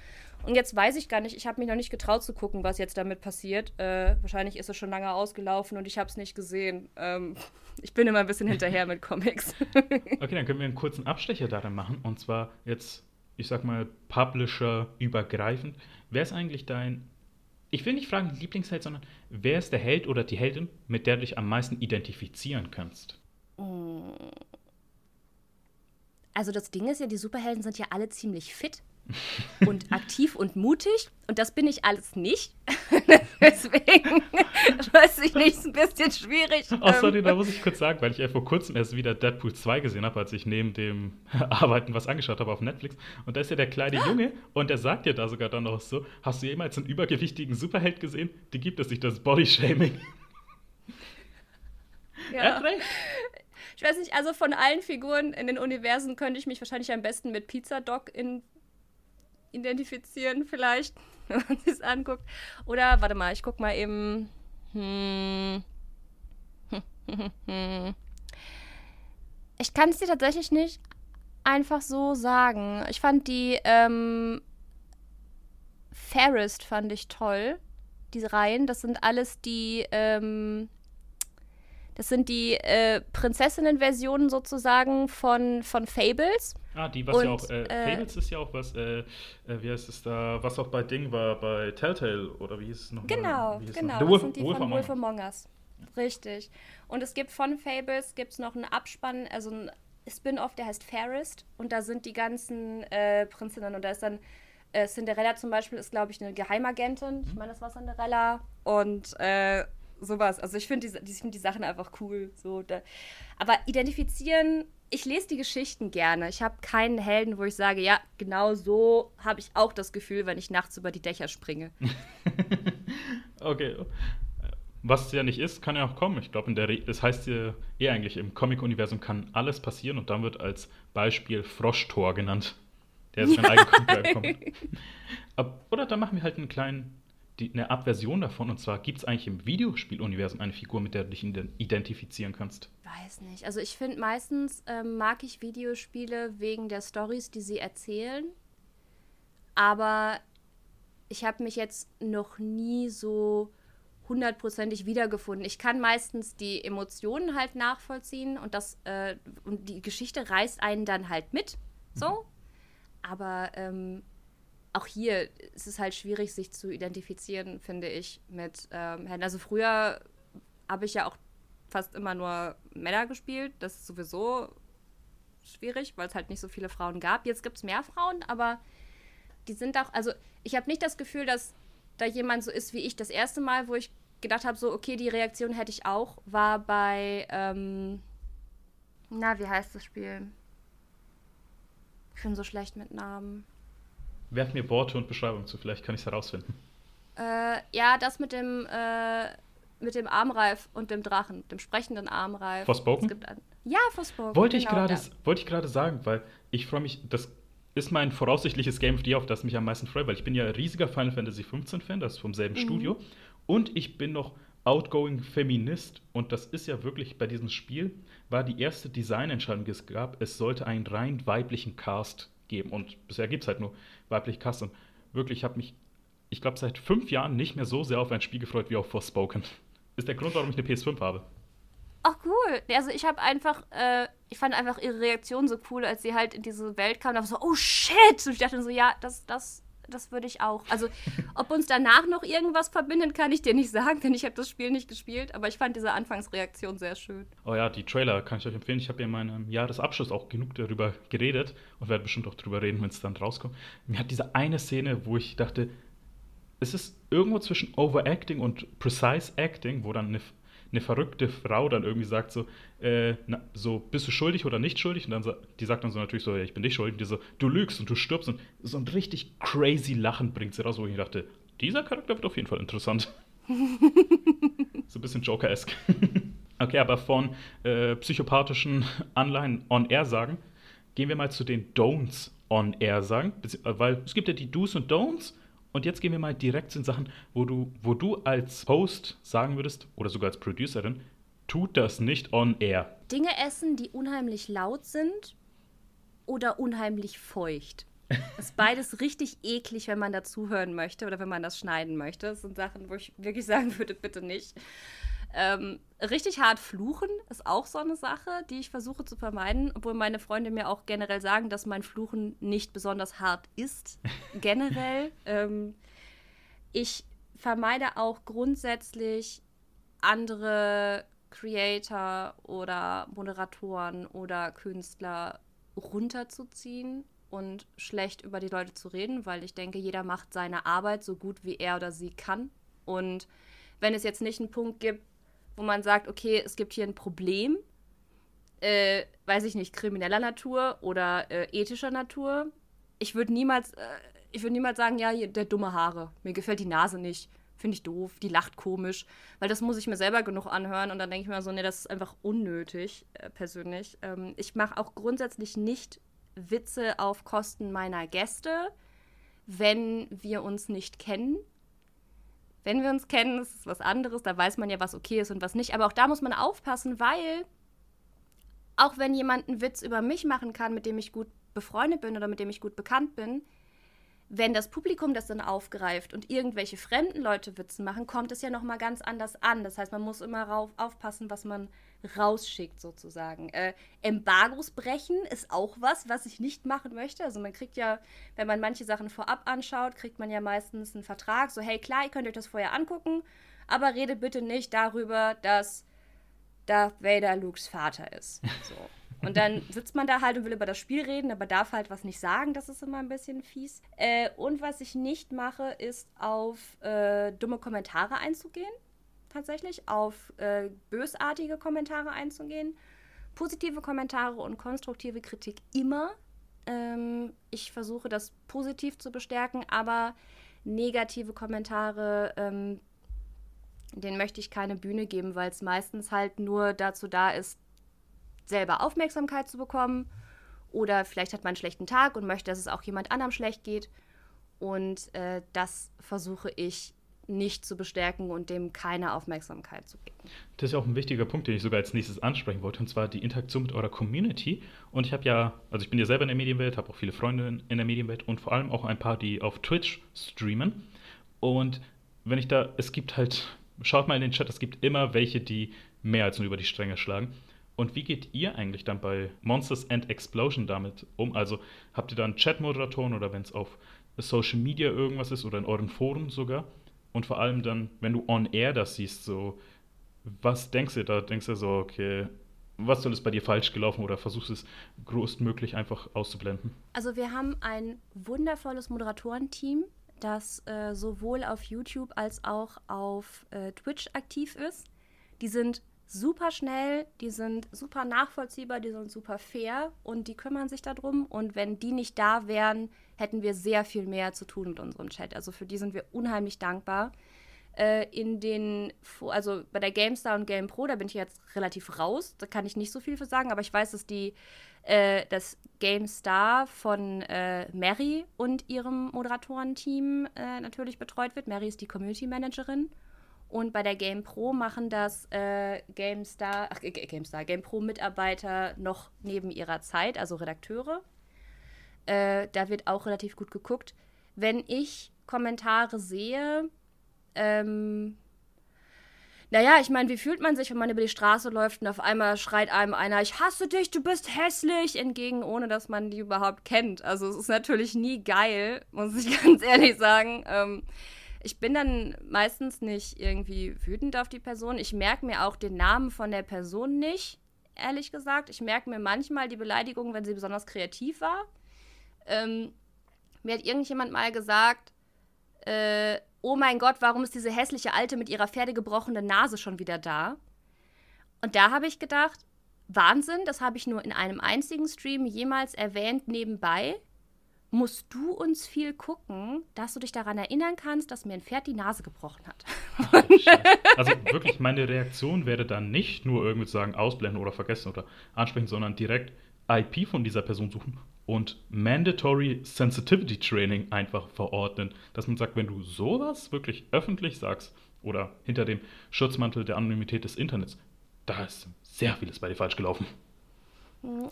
Und jetzt weiß ich gar nicht, ich habe mich noch nicht getraut zu gucken, was jetzt damit passiert. Äh, wahrscheinlich ist es schon lange ausgelaufen und ich habe es nicht gesehen. Ähm, ich bin immer ein bisschen hinterher mit Comics. okay, dann können wir einen kurzen Abstecher darin machen. Und zwar jetzt, ich sag mal, Publisher übergreifend. Wer ist eigentlich dein, ich will nicht fragen Lieblingsheld, sondern wer ist der Held oder die Heldin, mit der du dich am meisten identifizieren kannst? Also das Ding ist ja, die Superhelden sind ja alle ziemlich fit und aktiv und mutig. Und das bin ich alles nicht. Deswegen weiß ich nicht, ist ein bisschen schwierig. Oh, sorry, da muss ich kurz sagen, weil ich ja vor kurzem erst wieder Deadpool 2 gesehen habe, als ich neben dem Arbeiten was angeschaut habe auf Netflix. Und da ist ja der kleine Junge und der sagt ja da sogar dann noch so: Hast du jemals einen übergewichtigen Superheld gesehen? Die gibt es nicht, das Bodyshaming. Ja. Er hat recht. Ich weiß nicht, also von allen Figuren in den Universen könnte ich mich wahrscheinlich am besten mit Pizza Dog in identifizieren, vielleicht, wenn man sich anguckt. Oder, warte mal, ich guck mal eben. Hm. Ich kann es dir tatsächlich nicht einfach so sagen. Ich fand die ähm, Fairest fand ich toll. Diese Reihen, das sind alles die, ähm, Das sind die äh, Prinzessinnen-Versionen sozusagen von, von Fables. Ah, die, was und, ja auch, äh, äh, Fables ist ja auch was, äh, äh, wie heißt es da, was auch bei Ding war, bei Telltale, oder wie hieß es nochmal? Genau, genau, das Wolf, sind die Wolf von Wolf Among Us. Richtig. Und es gibt von Fables, gibt es noch einen Abspann, also ein Spin-off, der heißt Fairest. Und da sind die ganzen Prinzessinnen. Und da ist dann Cinderella zum Beispiel, ist, glaube ich, eine Geheimagentin. Ich meine, das war Cinderella. Und äh, sowas. Also ich finde die, find die Sachen einfach cool. So, da. Aber identifizieren, ich lese die Geschichten gerne. Ich habe keinen Helden, wo ich sage, ja, genau so habe ich auch das Gefühl, wenn ich nachts über die Dächer springe. okay. Was es ja nicht ist, kann ja auch kommen. Ich glaube, das heißt ja eh eigentlich, im Comic-Universum kann alles passieren und dann wird als Beispiel Froschtor genannt. Der ist schon eingekommen. Oder dann machen wir halt einen kleinen die, eine Art Version davon. Und zwar gibt es eigentlich im Videospieluniversum eine Figur, mit der du dich identifizieren kannst. Weiß nicht. Also ich finde meistens ähm, mag ich Videospiele wegen der Stories, die sie erzählen. Aber ich habe mich jetzt noch nie so hundertprozentig wiedergefunden. Ich kann meistens die Emotionen halt nachvollziehen und das äh, und die Geschichte reißt einen dann halt mit. So. Mhm. Aber ähm, auch hier ist es halt schwierig, sich zu identifizieren, finde ich, mit ähm, Helden. Also früher habe ich ja auch fast immer nur Männer gespielt. Das ist sowieso schwierig, weil es halt nicht so viele Frauen gab. Jetzt gibt es mehr Frauen, aber die sind auch, also ich habe nicht das Gefühl, dass da jemand so ist wie ich. Das erste Mal, wo ich gedacht habe, so, okay, die Reaktion hätte ich auch, war bei, ähm, na, wie heißt das Spiel? Ich bin so schlecht mit Namen. Werf mir Worte und Beschreibung zu, vielleicht kann ich es herausfinden. Äh, ja, das mit dem, äh, mit dem Armreif und dem Drachen, dem sprechenden Armreif. Forspoken? Ein, ja, Forspoken. Wollte genau, ich gerade wollte ich gerade sagen, weil ich freue mich, das ist mein voraussichtliches Game of the Year, auf das mich am meisten freue, weil ich bin ja riesiger Final Fantasy 15 Fan, das ist vom selben mhm. Studio und ich bin noch outgoing Feminist und das ist ja wirklich bei diesem Spiel war die erste Designentscheidung, die es gab, es sollte einen rein weiblichen Cast geben. Und bisher gibt es halt nur weibliche Cast. Und wirklich, ich habe mich, ich glaube, seit fünf Jahren nicht mehr so sehr auf ein Spiel gefreut wie auf Forspoken. Ist der Grund, warum ich eine PS5 habe. Ach cool. Also ich habe einfach, äh, ich fand einfach ihre Reaktion so cool, als sie halt in diese Welt kam und so, oh shit! Und ich dachte so, ja, das, das das würde ich auch. Also, ob uns danach noch irgendwas verbindet, kann ich dir nicht sagen, denn ich habe das Spiel nicht gespielt. Aber ich fand diese Anfangsreaktion sehr schön. Oh ja, die Trailer kann ich euch empfehlen. Ich habe ja in meinem Jahresabschluss auch genug darüber geredet und werde bestimmt auch darüber reden, wenn es dann rauskommt. Mir hat diese eine Szene, wo ich dachte, es ist irgendwo zwischen Overacting und Precise Acting, wo dann eine eine verrückte Frau dann irgendwie sagt so, äh, na, so, bist du schuldig oder nicht schuldig? Und dann die sagt dann so natürlich so, ja, ich bin nicht schuldig. Und die so, du lügst und du stirbst. Und so ein richtig crazy Lachen bringt sie raus, wo ich dachte, dieser Charakter wird auf jeden Fall interessant. so ein bisschen Joker-esque. okay, aber von äh, psychopathischen Anleihen on air sagen, gehen wir mal zu den Don'ts on air sagen. Weil es gibt ja die Do's und Don'ts und jetzt gehen wir mal direkt zu den Sachen, wo du, wo du als Host sagen würdest, oder sogar als Producerin, tut das nicht on air. Dinge essen, die unheimlich laut sind oder unheimlich feucht. Das ist beides richtig eklig, wenn man dazuhören möchte oder wenn man das schneiden möchte. Das sind Sachen, wo ich wirklich sagen würde, bitte nicht. Ähm, richtig hart fluchen ist auch so eine Sache, die ich versuche zu vermeiden, obwohl meine Freunde mir auch generell sagen, dass mein Fluchen nicht besonders hart ist. generell. ähm, ich vermeide auch grundsätzlich andere Creator oder Moderatoren oder Künstler runterzuziehen und schlecht über die Leute zu reden, weil ich denke, jeder macht seine Arbeit so gut, wie er oder sie kann. Und wenn es jetzt nicht einen Punkt gibt, wo man sagt, okay, es gibt hier ein Problem, äh, weiß ich nicht, krimineller Natur oder äh, ethischer Natur. Ich würde niemals, äh, ich würde niemals sagen, ja, der dumme Haare, mir gefällt die Nase nicht, finde ich doof, die lacht komisch, weil das muss ich mir selber genug anhören und dann denke ich mir so, nee, das ist einfach unnötig, äh, persönlich. Ähm, ich mache auch grundsätzlich nicht Witze auf Kosten meiner Gäste, wenn wir uns nicht kennen wenn wir uns kennen, ist es was anderes, da weiß man ja, was okay ist und was nicht. Aber auch da muss man aufpassen, weil auch wenn jemand einen Witz über mich machen kann, mit dem ich gut befreundet bin oder mit dem ich gut bekannt bin, wenn das Publikum das dann aufgreift und irgendwelche fremden Leute Witze machen, kommt es ja noch mal ganz anders an. Das heißt, man muss immer rauf, aufpassen, was man rausschickt sozusagen. Äh, Embargos brechen ist auch was, was ich nicht machen möchte. Also man kriegt ja, wenn man manche Sachen vorab anschaut, kriegt man ja meistens einen Vertrag. So, hey klar, ihr könnt euch das vorher angucken, aber redet bitte nicht darüber, dass Darth Vader Lukes Vater ist. So. Und dann sitzt man da halt und will über das Spiel reden, aber darf halt was nicht sagen. Das ist immer ein bisschen fies. Äh, und was ich nicht mache, ist auf äh, dumme Kommentare einzugehen. Tatsächlich. Auf äh, bösartige Kommentare einzugehen. Positive Kommentare und konstruktive Kritik immer. Ähm, ich versuche das positiv zu bestärken, aber negative Kommentare ähm, den möchte ich keine Bühne geben, weil es meistens halt nur dazu da ist, selber Aufmerksamkeit zu bekommen. Oder vielleicht hat man einen schlechten Tag und möchte, dass es auch jemand anderem schlecht geht. Und äh, das versuche ich nicht zu bestärken und dem keine Aufmerksamkeit zu geben. Das ist ja auch ein wichtiger Punkt, den ich sogar als nächstes ansprechen wollte, und zwar die Interaktion mit eurer Community. Und ich habe ja, also ich bin ja selber in der Medienwelt, habe auch viele Freunde in der Medienwelt und vor allem auch ein paar, die auf Twitch streamen. Und wenn ich da, es gibt halt, schaut mal in den Chat, es gibt immer welche, die mehr als nur über die Stränge schlagen. Und wie geht ihr eigentlich dann bei Monsters and Explosion damit um? Also habt ihr dann Chat-Moderatoren oder wenn es auf Social Media irgendwas ist oder in euren Foren sogar? Und vor allem dann, wenn du on air das siehst, so, was denkst du da? Denkst du so, okay, was soll es bei dir falsch gelaufen oder versuchst es größtmöglich einfach auszublenden? Also wir haben ein wundervolles Moderatorenteam, das äh, sowohl auf YouTube als auch auf äh, Twitch aktiv ist. Die sind super schnell, die sind super nachvollziehbar, die sind super fair und die kümmern sich darum. Und wenn die nicht da wären, hätten wir sehr viel mehr zu tun mit unserem Chat. Also für die sind wir unheimlich dankbar. Äh, in den, also bei der GameStar und GamePro, da bin ich jetzt relativ raus, da kann ich nicht so viel für sagen, aber ich weiß, dass die äh, das GameStar von äh, Mary und ihrem Moderatorenteam äh, natürlich betreut wird. Mary ist die Community Managerin und bei der Game Pro machen das äh, GameStar, ach, GameStar, Game Pro Mitarbeiter noch neben ihrer Zeit, also Redakteure. Äh, da wird auch relativ gut geguckt. Wenn ich Kommentare sehe, ähm, naja, ich meine, wie fühlt man sich, wenn man über die Straße läuft und auf einmal schreit einem einer, ich hasse dich, du bist hässlich, entgegen, ohne dass man die überhaupt kennt. Also es ist natürlich nie geil, muss ich ganz ehrlich sagen. Ähm, ich bin dann meistens nicht irgendwie wütend auf die Person. Ich merke mir auch den Namen von der Person nicht, ehrlich gesagt. Ich merke mir manchmal die Beleidigung, wenn sie besonders kreativ war. Ähm, mir hat irgendjemand mal gesagt, äh, oh mein Gott, warum ist diese hässliche Alte mit ihrer pferdegebrochenen Nase schon wieder da? Und da habe ich gedacht, Wahnsinn, das habe ich nur in einem einzigen Stream jemals erwähnt nebenbei musst du uns viel gucken, dass du dich daran erinnern kannst, dass mir ein Pferd die Nase gebrochen hat. also wirklich, meine Reaktion wäre dann nicht nur irgendwie zu sagen, ausblenden oder vergessen oder ansprechen, sondern direkt IP von dieser Person suchen und Mandatory Sensitivity Training einfach verordnen. Dass man sagt, wenn du sowas wirklich öffentlich sagst oder hinter dem Schutzmantel der Anonymität des Internets, da ist sehr vieles bei dir falsch gelaufen.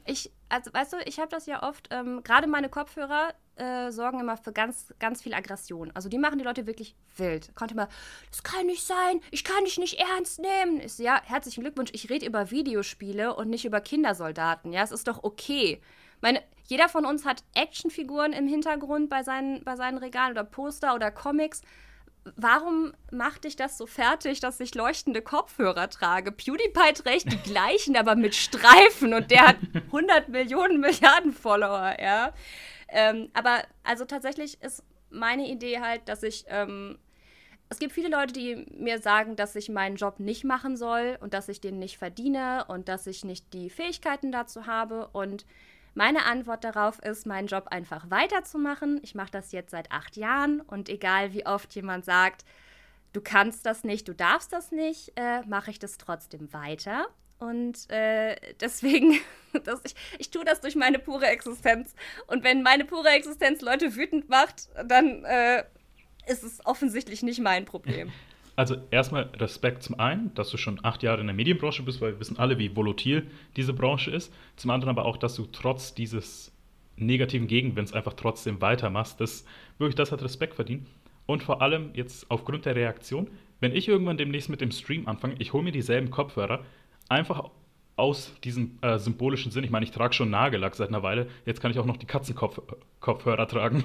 Ich, also weißt du, ich habe das ja oft, ähm, gerade meine Kopfhörer äh, sorgen immer für ganz, ganz viel Aggression. Also die machen die Leute wirklich wild. Konnte immer, das kann nicht sein, ich kann dich nicht ernst nehmen. Ich so, ja, herzlichen Glückwunsch, ich rede über Videospiele und nicht über Kindersoldaten. Ja, es ist doch okay. Meine, jeder von uns hat Actionfiguren im Hintergrund bei seinen, bei seinen Regalen oder Poster oder Comics warum macht dich das so fertig, dass ich leuchtende Kopfhörer trage? PewDiePie trägt die gleichen, aber mit Streifen und der hat 100 Millionen Milliarden Follower, ja. Ähm, aber also tatsächlich ist meine Idee halt, dass ich. Ähm, es gibt viele Leute, die mir sagen, dass ich meinen Job nicht machen soll und dass ich den nicht verdiene und dass ich nicht die Fähigkeiten dazu habe. Und meine Antwort darauf ist, meinen Job einfach weiterzumachen. Ich mache das jetzt seit acht Jahren und egal wie oft jemand sagt, du kannst das nicht, du darfst das nicht, äh, mache ich das trotzdem weiter. Und äh, deswegen, das, ich, ich tue das durch meine pure Existenz. Und wenn meine pure Existenz Leute wütend macht, dann äh, ist es offensichtlich nicht mein Problem. Also erstmal Respekt zum einen, dass du schon acht Jahre in der Medienbranche bist, weil wir wissen alle, wie volatil diese Branche ist. Zum anderen aber auch, dass du trotz dieses negativen Gegenwinds einfach trotzdem weitermachst. Das wirklich, das hat Respekt verdient. Und vor allem jetzt aufgrund der Reaktion, wenn ich irgendwann demnächst mit dem Stream anfange, ich hole mir dieselben Kopfhörer, einfach aus diesem äh, symbolischen Sinn. Ich meine, ich trage schon Nagellack seit einer Weile, jetzt kann ich auch noch die Katzenkopfhörer tragen.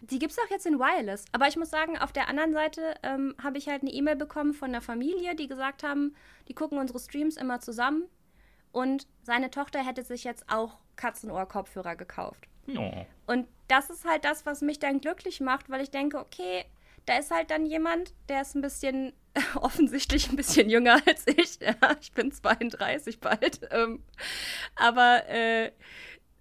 Die gibt es auch jetzt in Wireless. Aber ich muss sagen, auf der anderen Seite ähm, habe ich halt eine E-Mail bekommen von der Familie, die gesagt haben, die gucken unsere Streams immer zusammen. Und seine Tochter hätte sich jetzt auch Katzenohr-Kopfhörer gekauft. Oh. Und das ist halt das, was mich dann glücklich macht, weil ich denke, okay, da ist halt dann jemand, der ist ein bisschen, offensichtlich ein bisschen jünger als ich. Ja, ich bin 32 bald. Ähm, aber äh,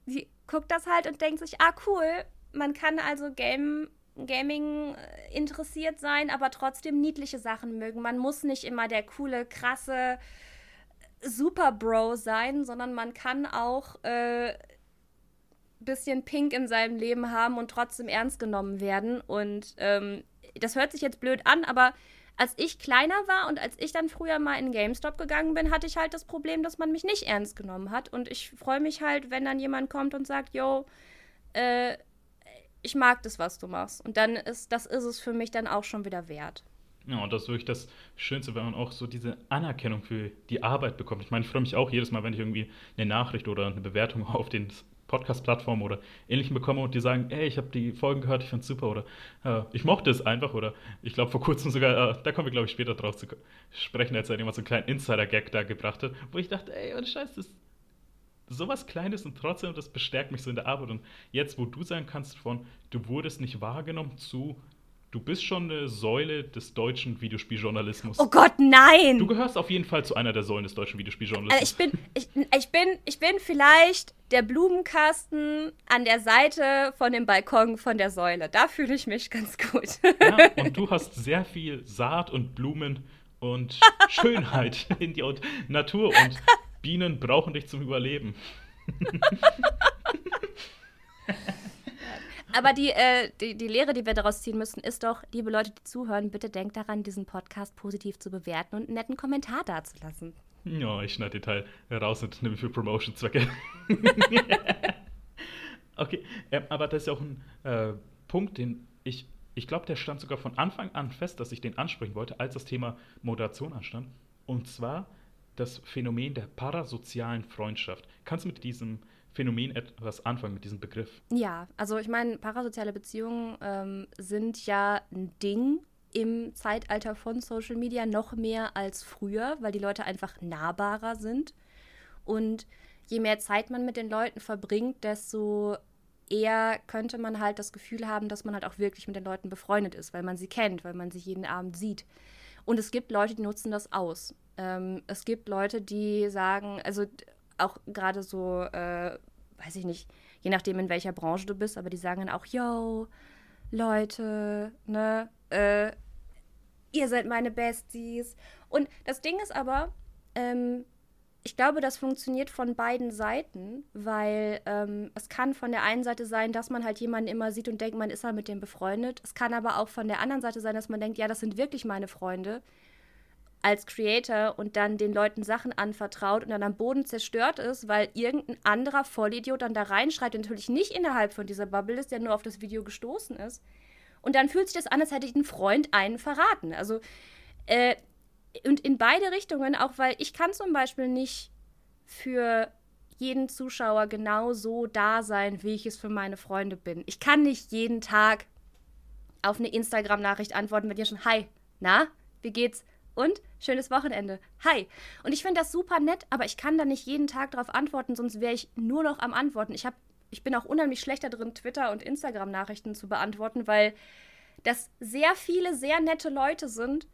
sie guckt das halt und denkt sich, ah, cool, man kann also Game, Gaming äh, interessiert sein, aber trotzdem niedliche Sachen mögen. Man muss nicht immer der coole, krasse Super Bro sein, sondern man kann auch äh, bisschen Pink in seinem Leben haben und trotzdem ernst genommen werden. Und ähm, das hört sich jetzt blöd an, aber als ich kleiner war und als ich dann früher mal in GameStop gegangen bin, hatte ich halt das Problem, dass man mich nicht ernst genommen hat. Und ich freue mich halt, wenn dann jemand kommt und sagt, yo, äh, ich mag das, was du machst. Und dann ist, das ist es für mich dann auch schon wieder wert. Ja, und das ist wirklich das Schönste, wenn man auch so diese Anerkennung für die Arbeit bekommt. Ich meine, ich freue mich auch jedes Mal, wenn ich irgendwie eine Nachricht oder eine Bewertung auf den Podcast-Plattformen oder ähnlichem bekomme und die sagen, ey, ich habe die Folgen gehört, ich finde es super oder äh, ich mochte es einfach oder ich glaube vor kurzem sogar, äh, da kommen wir glaube ich später drauf zu sprechen, als er jemand so einen kleinen Insider-Gag da gebracht hat, wo ich dachte, ey, und Scheiß, das sowas Kleines und trotzdem, das bestärkt mich so in der Arbeit. Und jetzt, wo du sagen kannst von, du wurdest nicht wahrgenommen zu, du bist schon eine Säule des deutschen Videospieljournalismus. Oh Gott, nein! Du gehörst auf jeden Fall zu einer der Säulen des deutschen Videospieljournalismus. Also ich bin, ich, ich bin, ich bin vielleicht der Blumenkasten an der Seite von dem Balkon von der Säule. Da fühle ich mich ganz gut. Ja, und du hast sehr viel Saat und Blumen und Schönheit in die Natur und Bienen brauchen dich zum Überleben. Aber die, äh, die, die Lehre, die wir daraus ziehen müssen, ist doch, liebe Leute, die zuhören, bitte denkt daran, diesen Podcast positiv zu bewerten und einen netten Kommentar dazulassen. Ja, ich schneide den Teil raus und nehme für Promotion-Zwecke. okay, äh, aber das ist ja auch ein äh, Punkt, den ich, ich glaube, der stand sogar von Anfang an fest, dass ich den ansprechen wollte, als das Thema Moderation anstand. Und zwar das Phänomen der parasozialen Freundschaft. Kannst du mit diesem Phänomen etwas anfangen, mit diesem Begriff? Ja, also ich meine, parasoziale Beziehungen ähm, sind ja ein Ding im Zeitalter von Social Media noch mehr als früher, weil die Leute einfach nahbarer sind. Und je mehr Zeit man mit den Leuten verbringt, desto eher könnte man halt das Gefühl haben, dass man halt auch wirklich mit den Leuten befreundet ist, weil man sie kennt, weil man sie jeden Abend sieht. Und es gibt Leute, die nutzen das aus. Ähm, es gibt Leute, die sagen, also auch gerade so, äh, weiß ich nicht, je nachdem, in welcher Branche du bist, aber die sagen dann auch, yo, Leute, ne, äh, ihr seid meine Besties. Und das Ding ist aber, ähm, ich glaube, das funktioniert von beiden Seiten, weil ähm, es kann von der einen Seite sein, dass man halt jemanden immer sieht und denkt, man ist halt mit dem befreundet. Es kann aber auch von der anderen Seite sein, dass man denkt, ja, das sind wirklich meine Freunde als Creator und dann den Leuten Sachen anvertraut und dann am Boden zerstört ist, weil irgendein anderer Vollidiot dann da reinschreit und natürlich nicht innerhalb von dieser Bubble ist, der nur auf das Video gestoßen ist. Und dann fühlt sich das an, als hätte ich einen Freund einen verraten. Also, äh, und in beide Richtungen, auch weil ich kann zum Beispiel nicht für jeden Zuschauer genau so da sein, wie ich es für meine Freunde bin. Ich kann nicht jeden Tag auf eine Instagram-Nachricht antworten mit dir schon, hi, na, wie geht's? Und schönes Wochenende. Hi. Und ich finde das super nett, aber ich kann da nicht jeden Tag darauf antworten, sonst wäre ich nur noch am Antworten. Ich, hab, ich bin auch unheimlich schlechter drin, Twitter- und Instagram-Nachrichten zu beantworten, weil das sehr viele sehr nette Leute sind,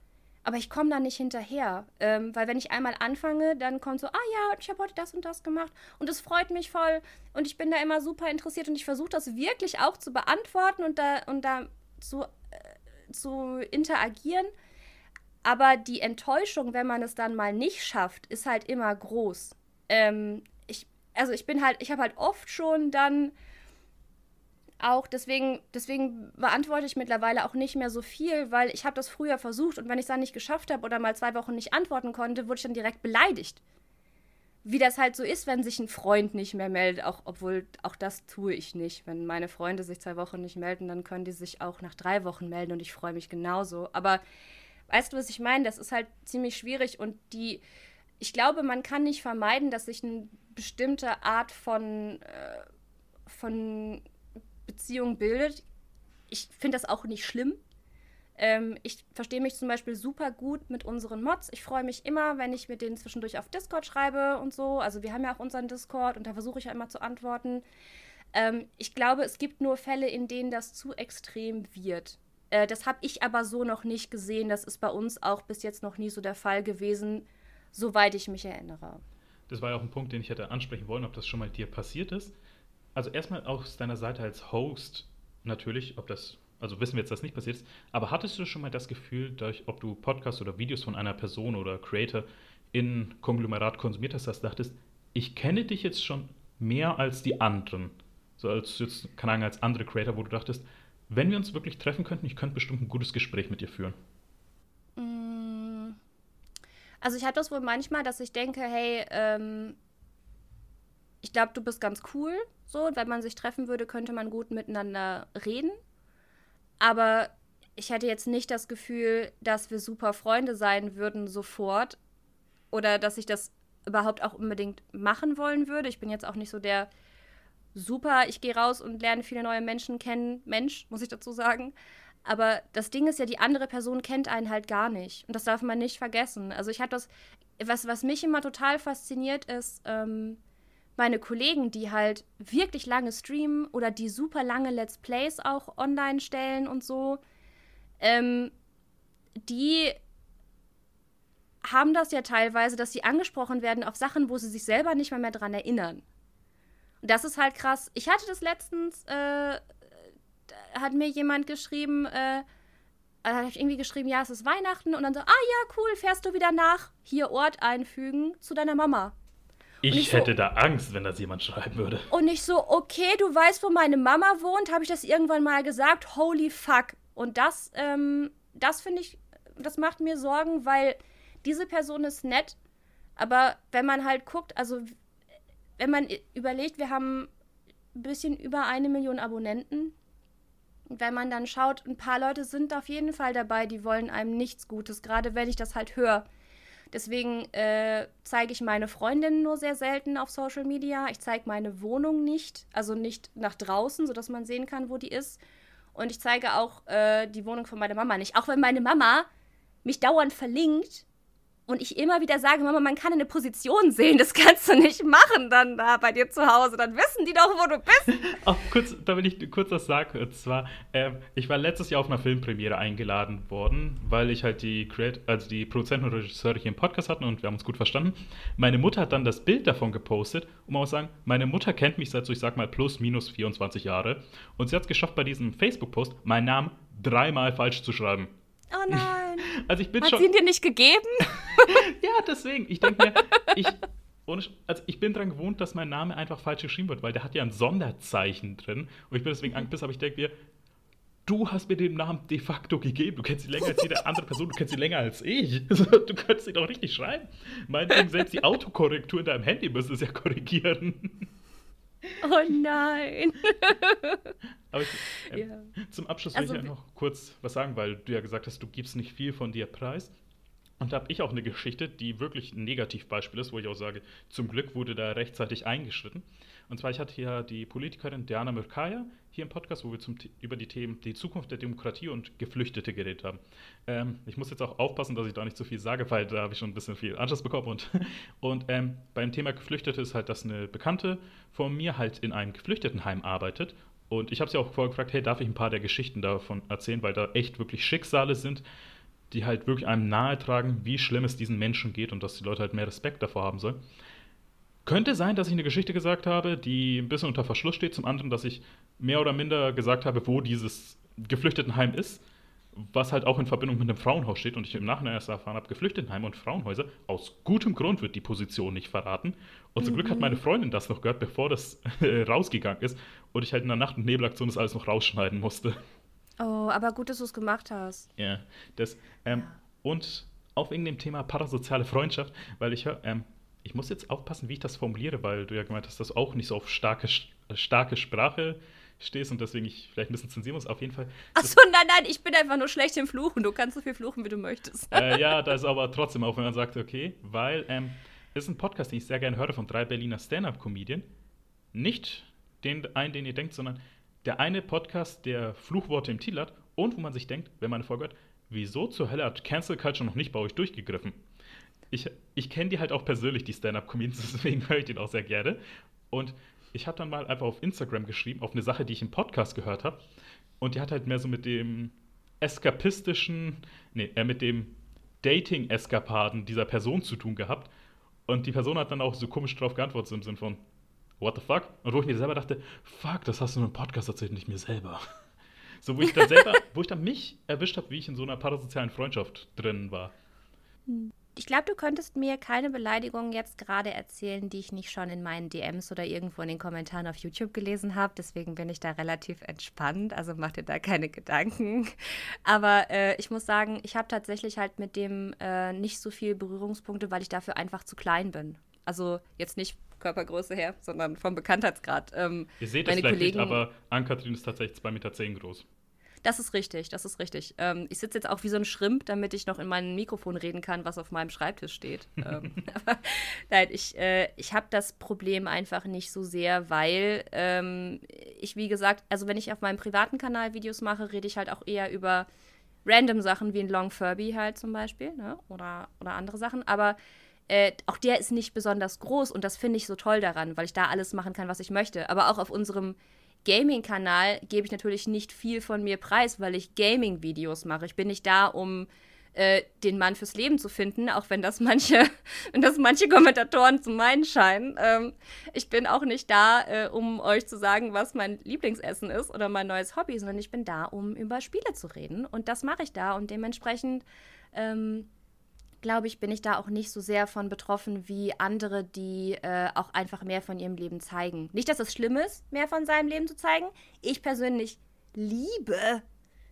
aber ich komme da nicht hinterher. Ähm, weil wenn ich einmal anfange, dann kommt so, ah ja, ich habe heute das und das gemacht und es freut mich voll und ich bin da immer super interessiert und ich versuche das wirklich auch zu beantworten und da, und da zu, äh, zu interagieren. Aber die Enttäuschung, wenn man es dann mal nicht schafft, ist halt immer groß. Ähm, ich, also ich bin halt, ich habe halt oft schon dann auch, deswegen, deswegen beantworte ich mittlerweile auch nicht mehr so viel, weil ich habe das früher versucht und wenn ich es dann nicht geschafft habe oder mal zwei Wochen nicht antworten konnte, wurde ich dann direkt beleidigt. wie das halt so ist, wenn sich ein Freund nicht mehr meldet, auch obwohl auch das tue ich nicht. Wenn meine Freunde sich zwei Wochen nicht melden, dann können die sich auch nach drei Wochen melden und ich freue mich genauso. Aber weißt du, was ich meine? Das ist halt ziemlich schwierig und die, ich glaube, man kann nicht vermeiden, dass sich eine bestimmte Art von, äh, von Beziehung bildet. Ich finde das auch nicht schlimm. Ähm, ich verstehe mich zum Beispiel super gut mit unseren Mods. Ich freue mich immer, wenn ich mit denen zwischendurch auf Discord schreibe und so. Also wir haben ja auch unseren Discord und da versuche ich ja immer zu antworten. Ähm, ich glaube, es gibt nur Fälle, in denen das zu extrem wird. Äh, das habe ich aber so noch nicht gesehen. Das ist bei uns auch bis jetzt noch nie so der Fall gewesen, soweit ich mich erinnere. Das war ja auch ein Punkt, den ich hätte ansprechen wollen, ob das schon mal dir passiert ist. Also erstmal aus deiner Seite als Host natürlich, ob das also wissen wir jetzt, dass nicht passiert ist, aber hattest du schon mal das Gefühl, durch, ob du Podcasts oder Videos von einer Person oder Creator in Konglomerat konsumiert hast, dass du dachtest, ich kenne dich jetzt schon mehr als die anderen, so als jetzt, keine Ahnung, als andere Creator, wo du dachtest, wenn wir uns wirklich treffen könnten, ich könnte bestimmt ein gutes Gespräch mit dir führen. Mm. Also ich habe das wohl manchmal, dass ich denke, hey, ähm, ich glaube, du bist ganz cool, so, wenn man sich treffen würde, könnte man gut miteinander reden. Aber ich hätte jetzt nicht das Gefühl, dass wir super Freunde sein würden sofort. Oder dass ich das überhaupt auch unbedingt machen wollen würde. Ich bin jetzt auch nicht so der super, ich gehe raus und lerne viele neue Menschen kennen. Mensch, muss ich dazu sagen. Aber das Ding ist ja, die andere Person kennt einen halt gar nicht. Und das darf man nicht vergessen. Also ich habe das, was, was mich immer total fasziniert ist, ähm, meine Kollegen, die halt wirklich lange streamen oder die super lange Let's Plays auch online stellen und so, ähm, die haben das ja teilweise, dass sie angesprochen werden auf Sachen, wo sie sich selber nicht mal mehr dran erinnern. Das ist halt krass. Ich hatte das letztens, äh, hat mir jemand geschrieben, äh, hat irgendwie geschrieben, ja, es ist Weihnachten und dann so, ah ja, cool, fährst du wieder nach, hier Ort einfügen zu deiner Mama. Ich hätte so, da Angst, wenn das jemand schreiben würde. Und ich so, okay, du weißt, wo meine Mama wohnt, habe ich das irgendwann mal gesagt, holy fuck. Und das, ähm, das finde ich, das macht mir Sorgen, weil diese Person ist nett, aber wenn man halt guckt, also wenn man überlegt, wir haben ein bisschen über eine Million Abonnenten. Und wenn man dann schaut, ein paar Leute sind auf jeden Fall dabei, die wollen einem nichts Gutes, gerade wenn ich das halt höre. Deswegen äh, zeige ich meine Freundin nur sehr selten auf Social Media. Ich zeige meine Wohnung nicht, also nicht nach draußen, sodass man sehen kann, wo die ist. Und ich zeige auch äh, die Wohnung von meiner Mama nicht. Auch wenn meine Mama mich dauernd verlinkt und ich immer wieder sage, Mama, man kann eine Position sehen, das kannst du nicht machen dann da bei dir zu Hause. Dann wissen die doch, wo du bist. Auch kurz, da will ich kurz was sagen. Und zwar, äh, ich war letztes Jahr auf einer Filmpremiere eingeladen worden, weil ich halt die Create, also die Produzenten und Regisseure hier im Podcast hatten und wir haben uns gut verstanden. Meine Mutter hat dann das Bild davon gepostet und man muss sagen, meine Mutter kennt mich seit so, ich sag mal, plus minus 24 Jahre. Und sie hat es geschafft, bei diesem Facebook-Post meinen Namen dreimal falsch zu schreiben. Oh nein. Also ich bin Hat schon. sie ihn dir nicht gegeben? ja, deswegen. Ich denke mir, ich, also ich bin daran gewohnt, dass mein Name einfach falsch geschrieben wird, weil der hat ja ein Sonderzeichen drin. Und ich bin deswegen angepisst, aber ich denke mir, du hast mir den Namen de facto gegeben. Du kennst sie länger als jede andere Person, du kennst sie länger als ich. Du könntest sie doch richtig schreiben. Meinetwegen, selbst die Autokorrektur in deinem Handy müsste es ja korrigieren. Oh nein. Aber ich, äh, ja. zum Abschluss will also, ich ja noch kurz was sagen, weil du ja gesagt hast, du gibst nicht viel von dir preis. Und da habe ich auch eine Geschichte, die wirklich ein Negativbeispiel ist, wo ich auch sage, zum Glück wurde da rechtzeitig eingeschritten. Und zwar, ich hatte hier die Politikerin Diana Mürkaya hier im Podcast, wo wir zum, über die Themen die Zukunft der Demokratie und Geflüchtete geredet haben. Ähm, ich muss jetzt auch aufpassen, dass ich da nicht zu viel sage, weil da habe ich schon ein bisschen viel Anschluss bekommen. Und, und ähm, beim Thema Geflüchtete ist halt, dass eine Bekannte von mir halt in einem Geflüchtetenheim arbeitet. Und ich habe sie auch vorher gefragt, hey, darf ich ein paar der Geschichten davon erzählen, weil da echt wirklich Schicksale sind, die halt wirklich einem nahe tragen, wie schlimm es diesen Menschen geht und dass die Leute halt mehr Respekt davor haben sollen. Könnte sein, dass ich eine Geschichte gesagt habe, die ein bisschen unter Verschluss steht. Zum anderen, dass ich mehr oder minder gesagt habe, wo dieses Geflüchtetenheim ist, was halt auch in Verbindung mit einem Frauenhaus steht. Und ich im Nachhinein erst erfahren habe, Geflüchtetenheime und Frauenhäuser, aus gutem Grund wird die Position nicht verraten. Und mhm. zum Glück hat mhm. meine Freundin das noch gehört, bevor das äh, rausgegangen ist. Und ich halt in der Nacht- und Nebelaktion das alles noch rausschneiden musste. Oh, aber gut, dass du es gemacht hast. Ja, das. Ähm, ja. Und auch wegen dem Thema parasoziale Freundschaft, weil ich höre, ähm, ich muss jetzt aufpassen, wie ich das formuliere, weil du ja gemeint hast, dass du auch nicht so auf starke, starke Sprache stehst und deswegen ich vielleicht ein bisschen zensieren muss. Auf jeden Fall. Achso, nein, nein, ich bin einfach nur schlecht im Fluchen. Du kannst so viel fluchen, wie du möchtest. Äh, ja, da ist aber trotzdem auch, wenn man sagt, okay, weil ähm, ist ein Podcast, den ich sehr gerne höre von drei Berliner Stand-Up-Comedien. Nicht den einen, den ihr denkt, sondern der eine Podcast, der Fluchworte im Titel hat und wo man sich denkt, wenn man eine Folge hört, wieso zur Hölle hat Cancel Culture noch nicht bei euch durchgegriffen? Ich, ich kenne die halt auch persönlich, die Stand-Up-Comedians, deswegen höre ich den auch sehr gerne. Und ich habe dann mal einfach auf Instagram geschrieben, auf eine Sache, die ich im Podcast gehört habe. Und die hat halt mehr so mit dem eskapistischen, nee, äh, mit dem Dating-Eskapaden dieser Person zu tun gehabt. Und die Person hat dann auch so komisch drauf geantwortet, im Sinn von, what the fuck? Und wo ich mir selber dachte, fuck, das hast du in einem Podcast erzählt, nicht mir selber. So, wo ich dann selber, wo ich dann mich erwischt habe, wie ich in so einer parasozialen Freundschaft drin war. Hm ich glaube, du könntest mir keine Beleidigung jetzt gerade erzählen, die ich nicht schon in meinen DMs oder irgendwo in den Kommentaren auf YouTube gelesen habe. Deswegen bin ich da relativ entspannt. Also mach dir da keine Gedanken. Aber äh, ich muss sagen, ich habe tatsächlich halt mit dem äh, nicht so viel Berührungspunkte, weil ich dafür einfach zu klein bin. Also jetzt nicht Körpergröße her, sondern vom Bekanntheitsgrad. Ähm, Ihr seht es vielleicht Kollegen, nicht, aber Ann-Kathrin ist tatsächlich 2,10 Meter groß. Das ist richtig, das ist richtig. Ähm, ich sitze jetzt auch wie so ein Schrimp, damit ich noch in mein Mikrofon reden kann, was auf meinem Schreibtisch steht. ähm, aber nein, ich, äh, ich habe das Problem einfach nicht so sehr, weil ähm, ich, wie gesagt, also wenn ich auf meinem privaten Kanal Videos mache, rede ich halt auch eher über random Sachen wie ein Long Furby halt zum Beispiel, ne? oder, oder andere Sachen. Aber äh, auch der ist nicht besonders groß und das finde ich so toll daran, weil ich da alles machen kann, was ich möchte. Aber auch auf unserem Gaming-Kanal gebe ich natürlich nicht viel von mir preis, weil ich Gaming-Videos mache. Ich bin nicht da, um äh, den Mann fürs Leben zu finden, auch wenn das manche, wenn das manche Kommentatoren zu meinen scheinen. Ähm, ich bin auch nicht da, äh, um euch zu sagen, was mein Lieblingsessen ist oder mein neues Hobby, sondern ich bin da, um über Spiele zu reden. Und das mache ich da und dementsprechend ähm, glaube ich, bin ich da auch nicht so sehr von betroffen wie andere, die äh, auch einfach mehr von ihrem Leben zeigen. Nicht, dass es schlimm ist, mehr von seinem Leben zu zeigen. Ich persönlich liebe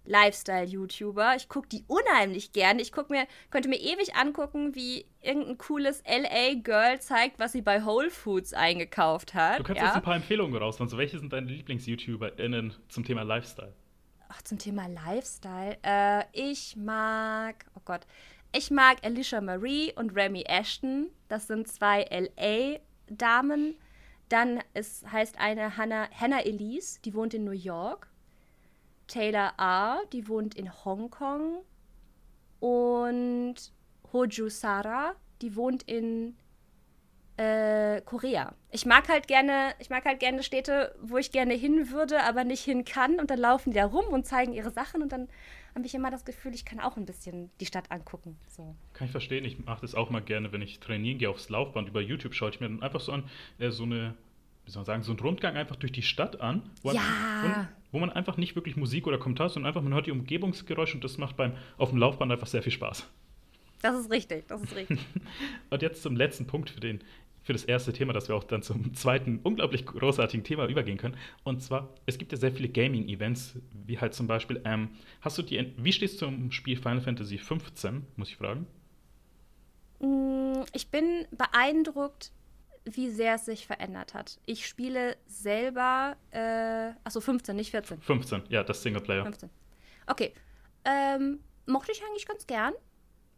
Lifestyle-YouTuber. Ich gucke die unheimlich gern. Ich guck mir, könnte mir ewig angucken, wie irgendein cooles LA-Girl zeigt, was sie bei Whole Foods eingekauft hat. Du kannst ja. jetzt ein paar Empfehlungen raushauen. So, welche sind deine Lieblings-YouTuberInnen zum Thema Lifestyle? Ach, zum Thema Lifestyle. Äh, ich mag, oh Gott, ich mag Alicia Marie und Remy Ashton. Das sind zwei LA-Damen. Dann ist, heißt eine Hannah, Hannah Elise, die wohnt in New York. Taylor R., die wohnt in Hongkong. Und Hoju Sara, die wohnt in äh, Korea. Ich mag halt gerne, ich mag halt gerne Städte, wo ich gerne hin würde, aber nicht hin kann. Und dann laufen die da rum und zeigen ihre Sachen und dann habe ich immer das Gefühl, ich kann auch ein bisschen die Stadt angucken. So. Kann ich verstehen. Ich mache das auch mal gerne, wenn ich trainieren gehe aufs Laufband. Über YouTube schaue ich mir dann einfach so an, äh, so eine, wie soll man sagen, so einen Rundgang einfach durch die Stadt an. Wo, ja. man, wo man einfach nicht wirklich Musik oder Kommentar, sondern einfach, man hört die Umgebungsgeräusche und das macht beim auf dem Laufband einfach sehr viel Spaß. Das ist richtig, das ist richtig. und jetzt zum letzten Punkt für den für das erste Thema, dass wir auch dann zum zweiten unglaublich großartigen Thema übergehen können. Und zwar, es gibt ja sehr viele Gaming-Events, wie halt zum Beispiel, ähm, hast du die, wie stehst du zum Spiel Final Fantasy 15, muss ich fragen? Mm, ich bin beeindruckt, wie sehr es sich verändert hat. Ich spiele selber, äh, achso, 15, nicht 14. 15, ja, das Singleplayer. 15. Okay. Ähm, mochte ich eigentlich ganz gern.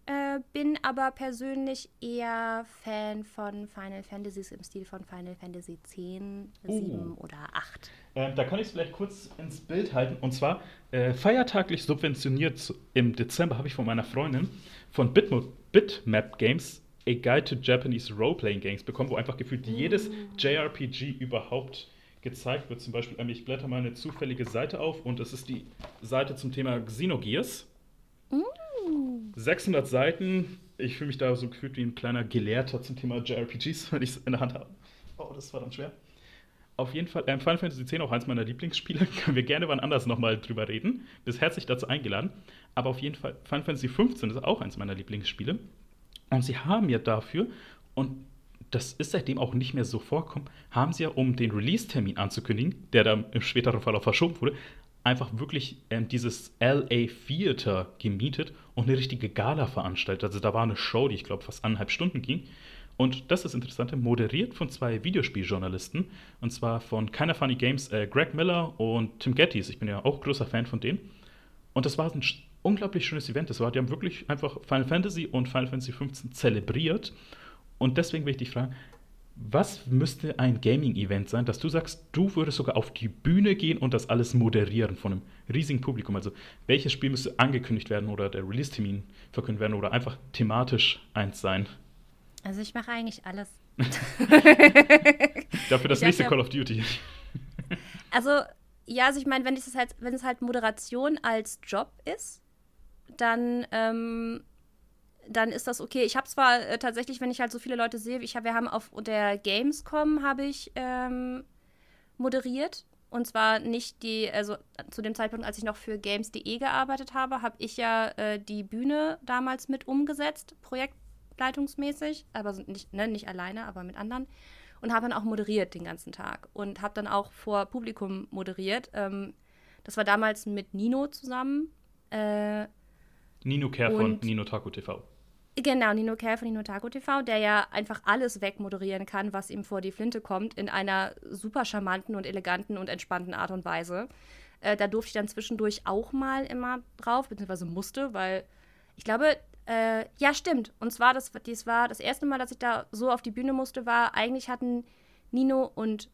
Äh, bin aber persönlich eher Fan von Final Fantasies im Stil von Final Fantasy 10, 7 uh. oder 8. Ähm, da kann ich es vielleicht kurz ins Bild halten. Und zwar äh, feiertaglich subventioniert im Dezember habe ich von meiner Freundin von Bitmo Bitmap Games A Guide to Japanese Role-Playing Games bekommen, wo einfach gefühlt uh. jedes JRPG überhaupt gezeigt wird. Zum Beispiel, ähm, ich blätter mal eine zufällige Seite auf und es ist die Seite zum Thema Xenogears. Uh. 600 Seiten. Ich fühle mich da so gefühlt wie ein kleiner Gelehrter zum Thema JRPGs, wenn ich es in der Hand habe. Oh, das war dann schwer. Auf jeden Fall, ähm, Final Fantasy X auch eins meiner Lieblingsspiele. Können wir gerne wann anders nochmal drüber reden. Bist herzlich dazu eingeladen. Aber auf jeden Fall, Final Fantasy 15 ist auch eins meiner Lieblingsspiele. Und sie haben ja dafür, und das ist seitdem auch nicht mehr so vorkommen, haben sie ja, um den Release-Termin anzukündigen, der dann im späteren Fall auch verschoben wurde, einfach wirklich ähm, dieses LA Theater gemietet und eine richtige Gala veranstaltet. Also da war eine Show, die ich glaube fast anderthalb Stunden ging. Und das ist Interessante, moderiert von zwei Videospieljournalisten. Und zwar von Kinda Funny Games, äh, Greg Miller und Tim Gettys. Ich bin ja auch großer Fan von denen. Und das war ein unglaublich schönes Event. Das war, die haben wirklich einfach Final Fantasy und Final Fantasy 15 zelebriert. Und deswegen will ich dich fragen, was müsste ein Gaming-Event sein, dass du sagst, du würdest sogar auf die Bühne gehen und das alles moderieren von einem riesigen Publikum? Also welches Spiel müsste angekündigt werden oder der Release-Termin verkündet werden oder einfach thematisch eins sein? Also ich mache eigentlich alles. Dafür das ich nächste Call of Duty. Also ja, also ich meine, wenn es halt, wenn es halt Moderation als Job ist, dann ähm, dann ist das okay. Ich habe zwar äh, tatsächlich, wenn ich halt so viele Leute sehe, ich hab, wir haben auf der Gamescom habe ich ähm, moderiert und zwar nicht die, also zu dem Zeitpunkt, als ich noch für Games.de gearbeitet habe, habe ich ja äh, die Bühne damals mit umgesetzt, projektleitungsmäßig, aber nicht, ne, nicht alleine, aber mit anderen. Und habe dann auch moderiert den ganzen Tag und habe dann auch vor Publikum moderiert. Ähm, das war damals mit Nino zusammen. Äh, Nino Care von Nino Taku TV. Genau, Nino Kerr von Nino Taco TV, der ja einfach alles wegmoderieren kann, was ihm vor die Flinte kommt, in einer super charmanten und eleganten und entspannten Art und Weise. Äh, da durfte ich dann zwischendurch auch mal immer drauf, beziehungsweise musste, weil ich glaube, äh, ja, stimmt. Und zwar, das, das war das erste Mal, dass ich da so auf die Bühne musste, war, eigentlich hatten Nino und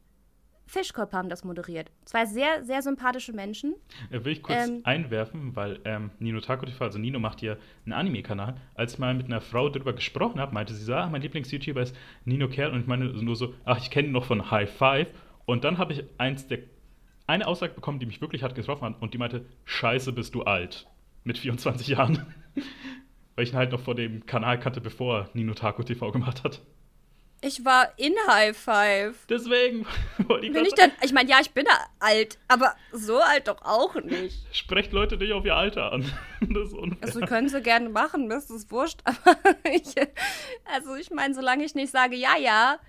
Fischkopf haben das moderiert. Zwei sehr, sehr sympathische Menschen. Äh, will ich kurz ähm, einwerfen, weil ähm, Nino Taco TV, also Nino macht hier einen Anime-Kanal. Als ich mal mit einer Frau darüber gesprochen habe, meinte sie so, ah, mein Lieblings-YouTuber ist Nino Kerl und ich meine nur so, ach, ich kenne ihn noch von High Five. Und dann habe ich eins der, eine Aussage bekommen, die mich wirklich hat getroffen hat und die meinte, scheiße, bist du alt. Mit 24 Jahren. weil ich ihn halt noch vor dem Kanal kannte, bevor Nino Taco TV gemacht hat. Ich war in High Five. Deswegen wollte ich bin ich dann. Ich meine, ja, ich bin alt, aber so alt doch auch nicht. Sprecht Leute nicht auf ihr Alter an. Das ist unfair. Also können sie gerne machen, mir ist das wurscht. Aber ich, also ich meine, solange ich nicht sage, ja, ja,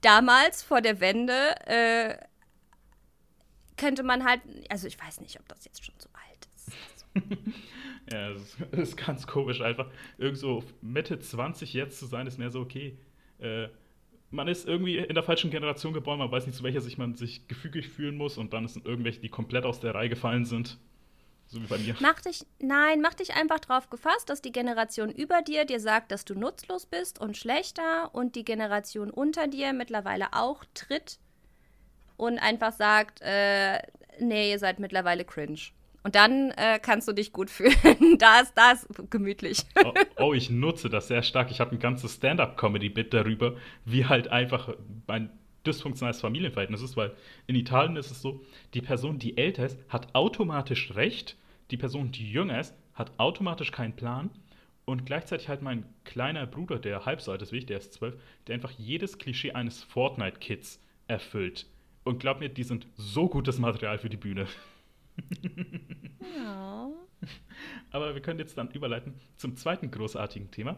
damals vor der Wende äh, könnte man halt. Also ich weiß nicht, ob das jetzt schon so alt ist. Ja, es ist, ganz komisch einfach. Irgend so Mitte 20 jetzt zu sein, ist mehr so okay. Äh, man ist irgendwie in der falschen Generation geboren, man weiß nicht, zu welcher sich man sich gefügig fühlen muss und dann sind irgendwelche, die komplett aus der Reihe gefallen sind. So wie bei mir. Mach dich, nein, mach dich einfach drauf gefasst, dass die Generation über dir dir sagt, dass du nutzlos bist und schlechter und die Generation unter dir mittlerweile auch tritt und einfach sagt, äh, nee, ihr seid mittlerweile cringe. Und dann äh, kannst du dich gut fühlen. da ist das gemütlich. oh, oh, ich nutze das sehr stark. Ich habe ein ganzes Stand-up-Comedy-Bit darüber, wie halt einfach ein dysfunktionales Familienverhältnis ist, weil in Italien ist es so, die Person, die älter ist, hat automatisch Recht, die Person, die jünger ist, hat automatisch keinen Plan und gleichzeitig halt mein kleiner Bruder, der halb so alt ist wie ich, der ist zwölf, der einfach jedes Klischee eines Fortnite-Kids erfüllt. Und glaub mir, die sind so gutes Material für die Bühne. Ja. Aber wir können jetzt dann überleiten zum zweiten großartigen Thema.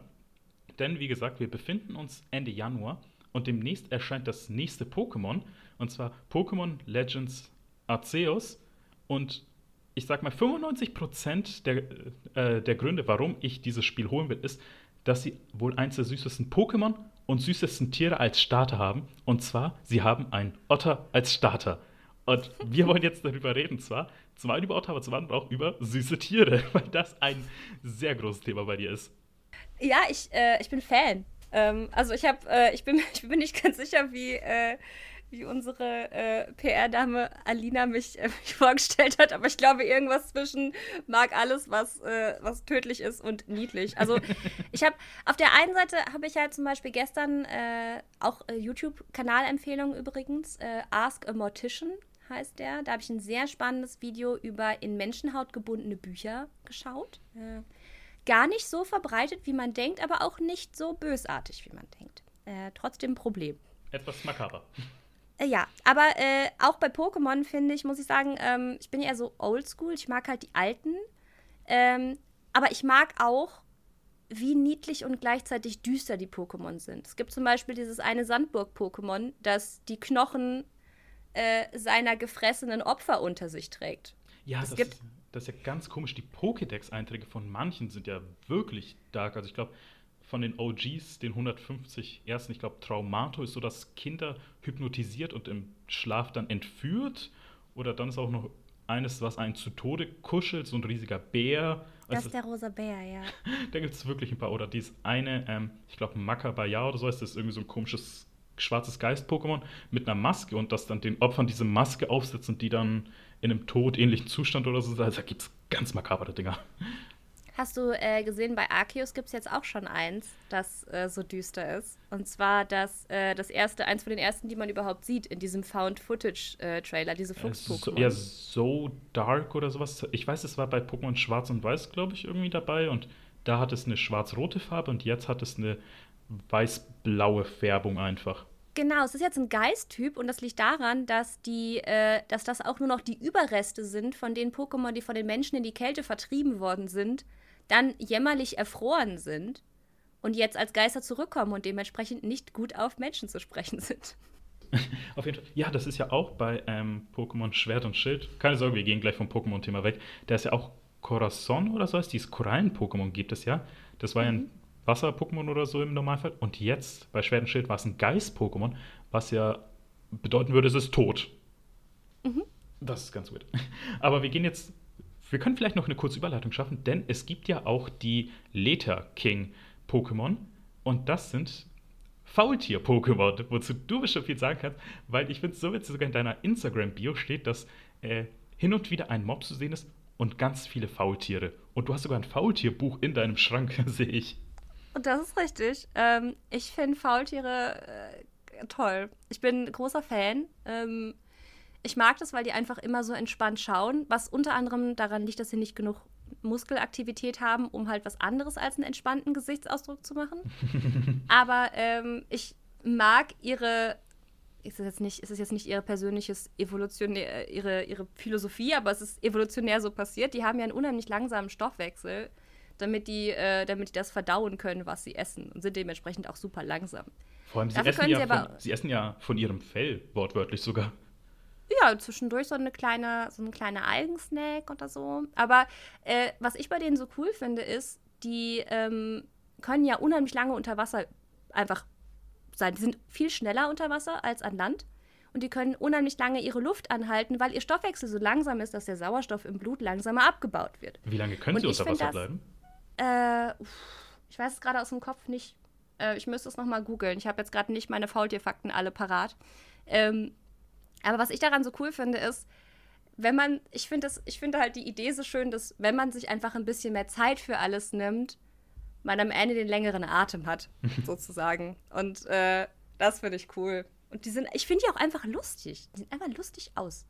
Denn wie gesagt, wir befinden uns Ende Januar und demnächst erscheint das nächste Pokémon. Und zwar Pokémon Legends Arceus. Und ich sag mal, 95% der, äh, der Gründe, warum ich dieses Spiel holen will, ist, dass sie wohl eins der süßesten Pokémon und süßesten Tiere als Starter haben. Und zwar, sie haben einen Otter als Starter. Und wir wollen jetzt darüber reden, zwar zum einen über Ottawa, zum anderen auch über süße Tiere, weil das ein sehr großes Thema bei dir ist. Ja, ich, äh, ich bin Fan. Ähm, also ich habe, äh, ich, bin, ich bin nicht ganz sicher, wie, äh, wie unsere äh, PR-Dame Alina mich, äh, mich, vorgestellt hat, aber ich glaube irgendwas zwischen mag alles, was, äh, was tödlich ist und niedlich. Also ich habe auf der einen Seite habe ich halt zum Beispiel gestern auch YouTube-Kanalempfehlungen übrigens, Ask a Mortician heißt der. Da habe ich ein sehr spannendes Video über in Menschenhaut gebundene Bücher geschaut. Äh, gar nicht so verbreitet, wie man denkt, aber auch nicht so bösartig, wie man denkt. Äh, trotzdem Problem. Etwas makaber. Äh, ja, aber äh, auch bei Pokémon finde ich, muss ich sagen, ähm, ich bin ja so oldschool. Ich mag halt die alten. Ähm, aber ich mag auch, wie niedlich und gleichzeitig düster die Pokémon sind. Es gibt zum Beispiel dieses eine Sandburg-Pokémon, das die Knochen äh, seiner gefressenen Opfer unter sich trägt. Ja, es das, gibt ist, das ist ja ganz komisch. Die Pokédex-Einträge von manchen sind ja wirklich dark. Also ich glaube, von den OGs, den 150 ersten, ich glaube, Traumato ist so, dass Kinder hypnotisiert und im Schlaf dann entführt. Oder dann ist auch noch eines, was einen zu Tode kuschelt, so ein riesiger Bär. Das also, ist der rosa Bär, ja. da gibt es wirklich ein paar. Oder dieses eine, ähm, ich glaube, Makabaya oder so heißt das, ist irgendwie so ein komisches schwarzes Geist-Pokémon mit einer Maske und das dann den Opfern diese Maske aufsetzt und die dann in einem todähnlichen Zustand oder so. Also da gibt es ganz makabere Dinger. Hast du äh, gesehen, bei Arceus gibt es jetzt auch schon eins, das äh, so düster ist. Und zwar das, äh, das erste, eins von den ersten, die man überhaupt sieht in diesem Found-Footage-Trailer, diese Fuchs-Pokémon. ja, so dark oder sowas. Ich weiß, es war bei Pokémon Schwarz und Weiß, glaube ich, irgendwie dabei. Und da hat es eine schwarz-rote Farbe und jetzt hat es eine weiß-blaue Färbung einfach. Genau, es ist jetzt ein Geisttyp und das liegt daran, dass, die, äh, dass das auch nur noch die Überreste sind von den Pokémon, die von den Menschen in die Kälte vertrieben worden sind dann jämmerlich erfroren sind und jetzt als Geister zurückkommen und dementsprechend nicht gut auf Menschen zu sprechen sind. Auf jeden Fall. Ja, das ist ja auch bei ähm, Pokémon Schwert und Schild. Keine Sorge, wir gehen gleich vom Pokémon-Thema weg. Da ist ja auch Corazon oder so heißt dieses Korallen-Pokémon gibt es ja. Das war ja ein mhm. Wasser-Pokémon oder so im Normalfall. Und jetzt bei Schwert und Schild war es ein Geist-Pokémon, was ja bedeuten würde, es ist tot. Mhm. Das ist ganz gut. Aber wir gehen jetzt wir können vielleicht noch eine kurze Überleitung schaffen, denn es gibt ja auch die Leta King Pokémon und das sind Faultier-Pokémon, wozu du bestimmt viel sagen kannst, weil ich finde es so witzig, sogar in deiner Instagram-Bio steht, dass äh, hin und wieder ein Mob zu sehen ist und ganz viele Faultiere. Und du hast sogar ein Faultierbuch in deinem Schrank, sehe ich. Das ist richtig. Ähm, ich finde Faultiere äh, toll. Ich bin großer Fan. Ähm, ich mag das, weil die einfach immer so entspannt schauen, was unter anderem daran liegt, dass sie nicht genug Muskelaktivität haben, um halt was anderes als einen entspannten Gesichtsausdruck zu machen. Aber ähm, ich mag ihre, ist es jetzt nicht, ist es jetzt nicht ihre persönliches evolutionär, ihre, ihre Philosophie, aber es ist evolutionär so passiert. Die haben ja einen unheimlich langsamen Stoffwechsel, damit die, äh, damit die das verdauen können, was sie essen und sind dementsprechend auch super langsam. Vor allem, sie, essen ja, sie, von, sie essen ja von ihrem Fell, wortwörtlich sogar. Ja, zwischendurch so eine kleine, so ein kleiner Algensnack oder so. Aber äh, was ich bei denen so cool finde, ist, die ähm, können ja unheimlich lange unter Wasser einfach sein. Die sind viel schneller unter Wasser als an Land. Und die können unheimlich lange ihre Luft anhalten, weil ihr Stoffwechsel so langsam ist, dass der Sauerstoff im Blut langsamer abgebaut wird. Wie lange können sie unter Wasser bleiben? Äh, ich weiß es gerade aus dem Kopf nicht. Äh, ich müsste es nochmal googeln. Ich habe jetzt gerade nicht meine Faultierfakten alle parat. Ähm, aber was ich daran so cool finde, ist, wenn man, ich finde ich finde halt die Idee so schön, dass wenn man sich einfach ein bisschen mehr Zeit für alles nimmt, man am Ende den längeren Atem hat, sozusagen. Und äh, das finde ich cool. Und die sind, ich finde die auch einfach lustig. Die sehen einfach lustig aus.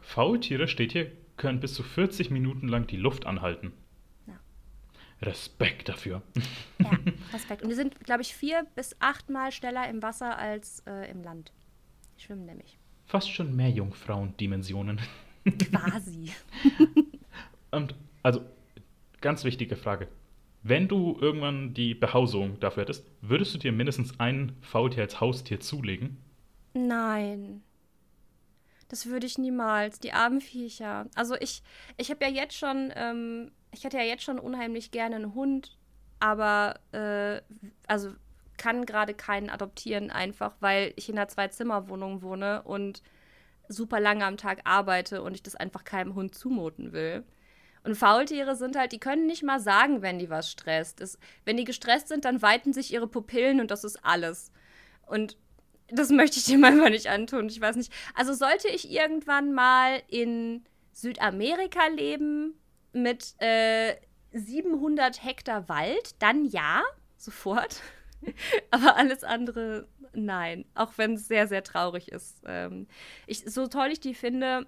Faultiere, steht hier, können bis zu 40 Minuten lang die Luft anhalten. Respekt dafür. Ja, Respekt. Und die sind, glaube ich, vier bis achtmal schneller im Wasser als äh, im Land. Die schwimmen nämlich fast schon mehr Jungfrauendimensionen. Quasi. Und also, ganz wichtige Frage. Wenn du irgendwann die Behausung dafür hättest, würdest du dir mindestens ein Faultier als Haustier zulegen? Nein. Das würde ich niemals. Die armen Viecher. Also ich, ich habe ja jetzt schon, ähm, ich hätte ja jetzt schon unheimlich gerne einen Hund, aber äh, also kann gerade keinen adoptieren, einfach weil ich in einer Zwei-Zimmer-Wohnung wohne und super lange am Tag arbeite und ich das einfach keinem Hund zumuten will. Und Faultiere sind halt, die können nicht mal sagen, wenn die was stresst. Das, wenn die gestresst sind, dann weiten sich ihre Pupillen und das ist alles. Und das möchte ich dir manchmal nicht antun. Ich weiß nicht. Also sollte ich irgendwann mal in Südamerika leben mit äh, 700 Hektar Wald, dann ja, sofort. Aber alles andere, nein. Auch wenn es sehr, sehr traurig ist. Ähm, ich, so toll ich die finde,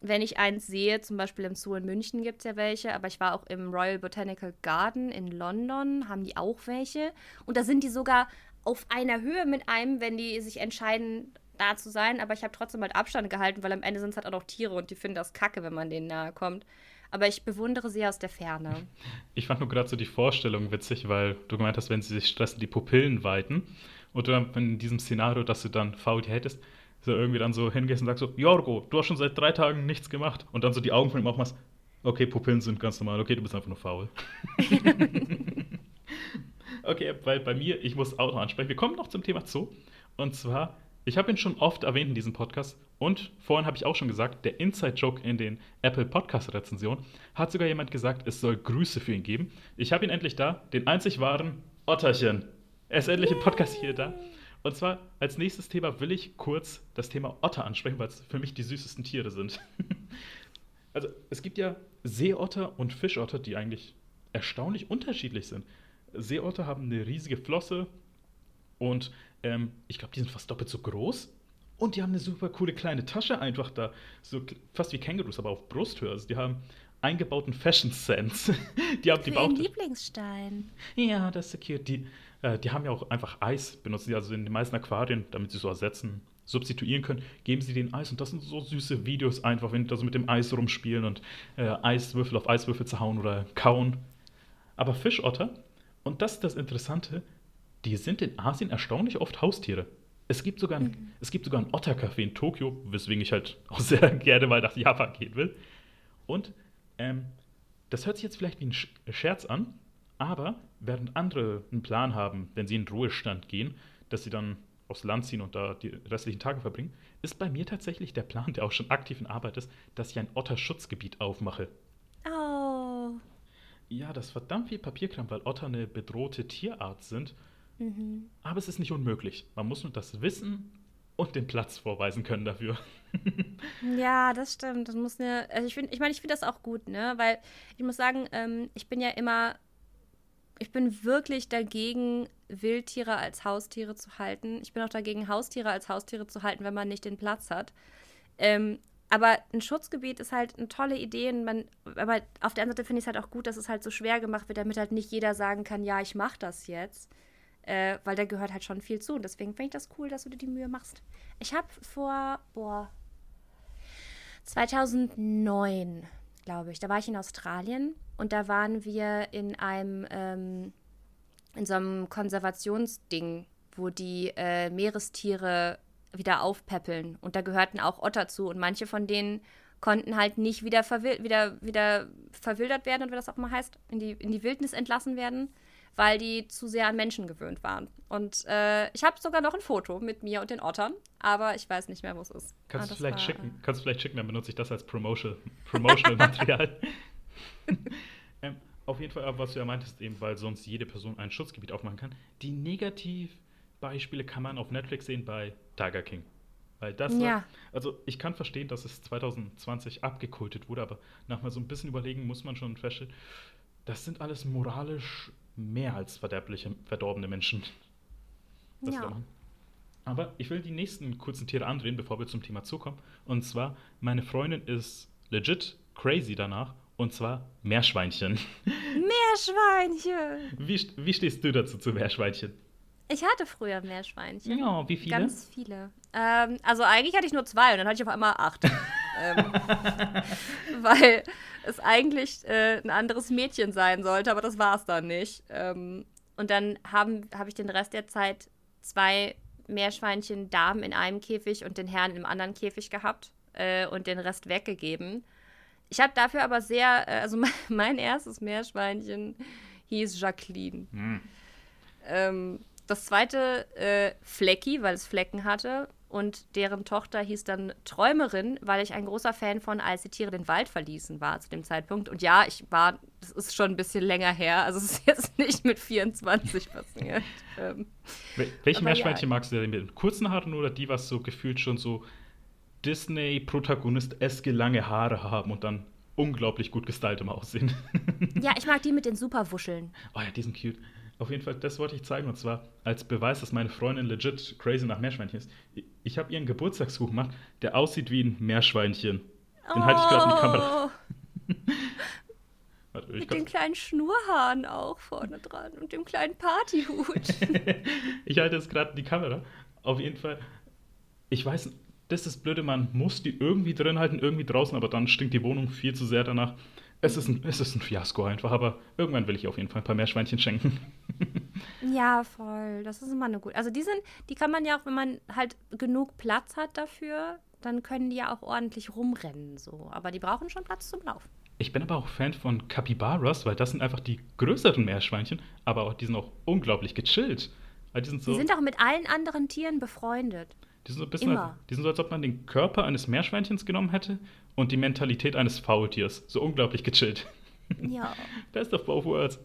wenn ich eins sehe, zum Beispiel im Zoo in München gibt es ja welche, aber ich war auch im Royal Botanical Garden in London, haben die auch welche. Und da sind die sogar auf einer Höhe mit einem, wenn die sich entscheiden, da zu sein. Aber ich habe trotzdem halt Abstand gehalten, weil am Ende sind es halt auch noch Tiere und die finden das kacke, wenn man denen nahe kommt aber ich bewundere sie aus der Ferne. Ich fand nur gerade so die Vorstellung witzig, weil du gemeint hast, wenn sie sich stressen, die Pupillen weiten. Und du dann in diesem Szenario, dass du dann faul hättest, so irgendwie dann so hingehst und sagst so, Jorgo, du hast schon seit drei Tagen nichts gemacht. Und dann so die Augen von ihm aufmachst, okay, Pupillen sind ganz normal, okay, du bist einfach nur faul. Okay, weil bei mir, ich muss auch noch ansprechen. Wir kommen noch zum Thema Zoo. Und zwar, ich habe ihn schon oft erwähnt in diesem Podcast. Und vorhin habe ich auch schon gesagt, der Inside-Joke in den Apple Podcast-Rezensionen hat sogar jemand gesagt, es soll Grüße für ihn geben. Ich habe ihn endlich da, den einzig wahren Otterchen. Er ist endlich im Podcast hier da. Und zwar als nächstes Thema will ich kurz das Thema Otter ansprechen, weil es für mich die süßesten Tiere sind. also es gibt ja Seeotter und Fischotter, die eigentlich erstaunlich unterschiedlich sind. Seeotter haben eine riesige Flosse und ähm, ich glaube, die sind fast doppelt so groß. Und die haben eine super coole kleine Tasche einfach da. So fast wie Kängurus, aber auf Brusthöhe. Also die haben eingebauten Fashion Sense. die haben die Bauch Lieblingsstein. Ja, das ist cute. Die, äh, die haben ja auch einfach Eis, benutzen sie also in den meisten Aquarien, damit sie so ersetzen, substituieren können, geben sie den Eis. Und das sind so süße Videos einfach, wenn die da so mit dem Eis rumspielen und äh, Eiswürfel auf Eiswürfel zerhauen oder kauen. Aber Fischotter, und das ist das Interessante, die sind in Asien erstaunlich oft Haustiere. Es gibt sogar ein, mhm. es gibt sogar ein Ottercafé in Tokio, weswegen ich halt auch sehr gerne mal nach Japan gehen will. Und ähm, das hört sich jetzt vielleicht wie ein Scherz an, aber während andere einen Plan haben, wenn sie in den Ruhestand gehen, dass sie dann aufs Land ziehen und da die restlichen Tage verbringen, ist bei mir tatsächlich der Plan, der auch schon aktiv in Arbeit ist, dass ich ein Otterschutzgebiet aufmache. Oh. Ja, das verdammt viel Papierkram, weil Otter eine bedrohte Tierart sind. Mhm. Aber es ist nicht unmöglich. Man muss nur das Wissen und den Platz vorweisen können dafür. ja, das stimmt. Das muss eine, also ich finde, ich meine, ich finde das auch gut, ne? Weil ich muss sagen, ähm, ich bin ja immer ich bin wirklich dagegen, Wildtiere als Haustiere zu halten. Ich bin auch dagegen, Haustiere als Haustiere zu halten, wenn man nicht den Platz hat. Ähm, aber ein Schutzgebiet ist halt eine tolle Idee. Und man, aber auf der anderen Seite finde ich es halt auch gut, dass es halt so schwer gemacht wird, damit halt nicht jeder sagen kann, ja, ich mache das jetzt. Äh, weil da gehört halt schon viel zu. Und deswegen finde ich das cool, dass du dir die Mühe machst. Ich habe vor, boah, 2009 glaube ich. Da war ich in Australien und da waren wir in einem, ähm, in so einem Konservationsding, wo die äh, Meerestiere wieder aufpäppeln. Und da gehörten auch Otter zu. Und manche von denen konnten halt nicht wieder, verwil wieder, wieder verwildert werden, oder wie das auch immer heißt, in die, in die Wildnis entlassen werden weil die zu sehr an Menschen gewöhnt waren. Und äh, ich habe sogar noch ein Foto mit mir und den Ottern, aber ich weiß nicht mehr, wo es ist. Kannst ah, du vielleicht war, schicken? Äh, Kannst du vielleicht schicken, dann benutze ich das als Promotional, Promotional Material. ähm, auf jeden Fall, was du ja meintest, eben, weil sonst jede Person ein Schutzgebiet aufmachen kann. Die Negativbeispiele kann man auf Netflix sehen bei Tiger King. Weil das ja. war, also ich kann verstehen, dass es 2020 abgekultet wurde, aber nach mal so ein bisschen überlegen muss man schon feststellen, das sind alles moralisch mehr als verderbliche, verdorbene Menschen. Das ja. Aber ich will die nächsten kurzen Tiere andrehen, bevor wir zum Thema zukommen. Und zwar, meine Freundin ist legit crazy danach. Und zwar Meerschweinchen. Meerschweinchen! Wie, wie stehst du dazu zu Meerschweinchen? Ich hatte früher Meerschweinchen. Ja, wie viele? Ganz viele. Ähm, also eigentlich hatte ich nur zwei und dann hatte ich auf einmal acht. ähm, weil es eigentlich äh, ein anderes Mädchen sein sollte, aber das war es dann nicht. Ähm, und dann habe hab ich den Rest der Zeit zwei Meerschweinchen Damen in einem Käfig und den Herrn im anderen Käfig gehabt äh, und den Rest weggegeben. Ich habe dafür aber sehr, äh, also mein, mein, erstes Meerschweinchen hieß Jacqueline. Hm. Ähm, das zweite äh, Flecki, weil es Flecken hatte und deren Tochter hieß dann Träumerin, weil ich ein großer Fan von Als die Tiere den Wald verließen war zu dem Zeitpunkt. Und ja, ich war, das ist schon ein bisschen länger her, also es ist jetzt nicht mit 24 passiert. ähm, Welche Meerschweinchen ja. magst du denn mit kurzen Haaren oder die, was so gefühlt schon so Disney-Protagonist-eske lange Haare haben und dann unglaublich gut gestylt im Aussehen? ja, ich mag die mit den Superwuscheln. Oh ja, die sind cute. Auf jeden Fall, das wollte ich zeigen. Und zwar als Beweis, dass meine Freundin legit crazy nach Meerschweinchen ist. Ich habe ihren Geburtstagskuchen gemacht, der aussieht wie ein Meerschweinchen. Den oh. halte ich gerade in die Kamera. Warte, Mit den kleinen Schnurhaaren auch vorne dran und dem kleinen Partyhut. ich halte jetzt gerade die Kamera. Auf jeden Fall, ich weiß, das ist Blöde, man muss die irgendwie drin halten, irgendwie draußen, aber dann stinkt die Wohnung viel zu sehr danach. Es ist, ein, es ist ein Fiasko einfach, aber irgendwann will ich auf jeden Fall ein paar Meerschweinchen schenken. ja, voll. Das ist immer eine gute. Also die sind, die kann man ja auch, wenn man halt genug Platz hat dafür, dann können die ja auch ordentlich rumrennen so. Aber die brauchen schon Platz zum Laufen. Ich bin aber auch Fan von Capybaras, weil das sind einfach die größeren Meerschweinchen, aber auch, die sind auch unglaublich gechillt. Weil die sind so, Die sind auch mit allen anderen Tieren befreundet. Die sind so ein bisschen, als, die sind so, als ob man den Körper eines Meerschweinchens genommen hätte und die Mentalität eines Faultiers. So unglaublich gechillt. Ja. Best of both worlds.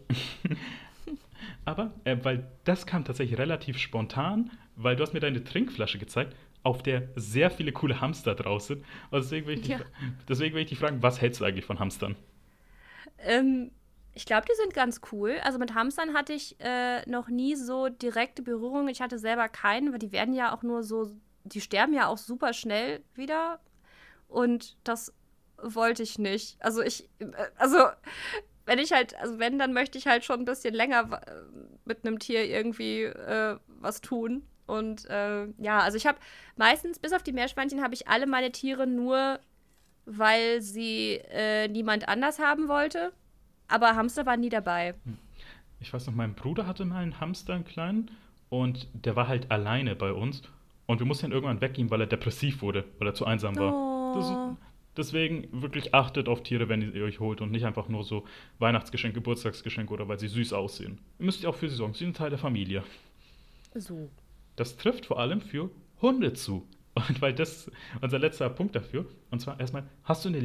Aber, äh, weil das kam tatsächlich relativ spontan, weil du hast mir deine Trinkflasche gezeigt, auf der sehr viele coole Hamster draus sind. Und deswegen will ich, dich, Ja. deswegen will ich dich fragen, was hältst du eigentlich von Hamstern? Ähm, ich glaube, die sind ganz cool. Also mit Hamstern hatte ich äh, noch nie so direkte Berührung. Ich hatte selber keinen, weil die werden ja auch nur so, die sterben ja auch super schnell wieder. Und das wollte ich nicht. Also ich, äh, also wenn ich halt, also wenn, dann möchte ich halt schon ein bisschen länger äh, mit einem Tier irgendwie äh, was tun. Und äh, ja, also ich habe meistens, bis auf die Meerschweinchen, habe ich alle meine Tiere nur, weil sie äh, niemand anders haben wollte. Aber Hamster waren nie dabei. Ich weiß noch, mein Bruder hatte mal einen Hamster, einen kleinen, und der war halt alleine bei uns. Und wir mussten ihn irgendwann weggeben, weil er depressiv wurde, weil er zu einsam war. Oh. Das, deswegen wirklich achtet auf Tiere, wenn ihr euch holt und nicht einfach nur so Weihnachtsgeschenke, Geburtstagsgeschenke oder weil sie süß aussehen. Ihr müsst ja auch für sie sorgen. Sie sind Teil der Familie. So. Das trifft vor allem für Hunde zu. Und weil das unser letzter Punkt dafür. Und zwar erstmal, hast du eine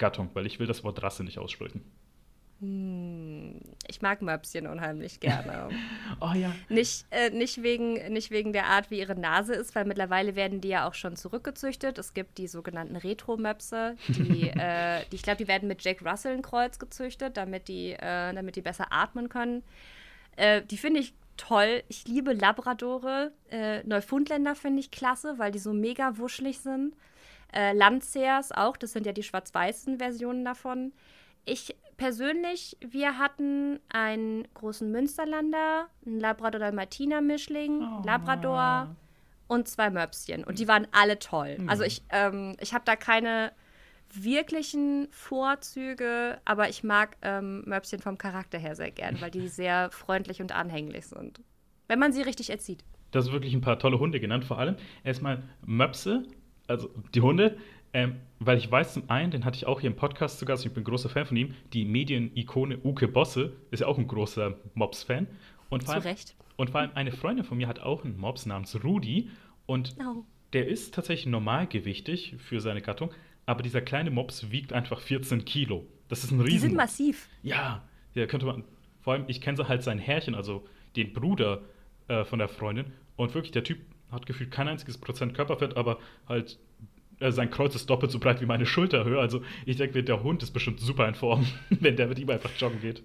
Lieblingshunde-Gattung? Weil ich will das Wort Rasse nicht aussprechen. Hm, ich mag Möpschen unheimlich gerne. Oh ja. nicht, äh, nicht, wegen, nicht wegen der Art, wie ihre Nase ist, weil mittlerweile werden die ja auch schon zurückgezüchtet. Es gibt die sogenannten Retro-Möpse, die, äh, die ich glaube, die werden mit Jack Russell ein Kreuz gezüchtet, damit die, äh, damit die besser atmen können. Äh, die finde ich toll. Ich liebe Labradore. Äh, Neufundländer finde ich klasse, weil die so mega wuschelig sind. Äh, Landseers auch, das sind ja die schwarz-weißen Versionen davon. Ich persönlich, wir hatten einen großen Münsterlander, einen Labrador-Dalmatiner-Mischling, Oh. Labrador und zwei Möpschen. Und die waren alle toll. Also ich, ähm, ich habe da keine wirklichen Vorzüge, aber ich mag ähm, Möpschen vom Charakter her sehr gern, weil die sehr freundlich und anhänglich sind. Wenn man sie richtig erzieht. Das ist wirklich ein paar tolle Hunde genannt. Vor allem erstmal Möpse, also die Hunde, ähm, weil ich weiß zum einen, den hatte ich auch hier im Podcast zu Gast, ich bin ein großer Fan von ihm, die Medienikone Uke Bosse ist ja auch ein großer Mops-Fan. Und vor Zu allem, Recht. Und vor allem eine Freundin von mir hat auch einen Mops namens Rudi und Oh. der ist tatsächlich normalgewichtig für seine Gattung, aber dieser kleine Mops wiegt einfach 14 Kilo. Das ist ein Die sind Riesen. massiv. Ja, ja, könnte man. Vor allem, ich kenne so halt sein Herrchen, also den Bruder äh, von der Freundin. Und wirklich, der Typ hat gefühlt kein einziges Prozent Körperfett, aber halt äh, sein Kreuz ist doppelt so breit wie meine Schulterhöhe. Also ich denke, der Hund ist bestimmt super in Form, wenn der mit ihm einfach joggen geht.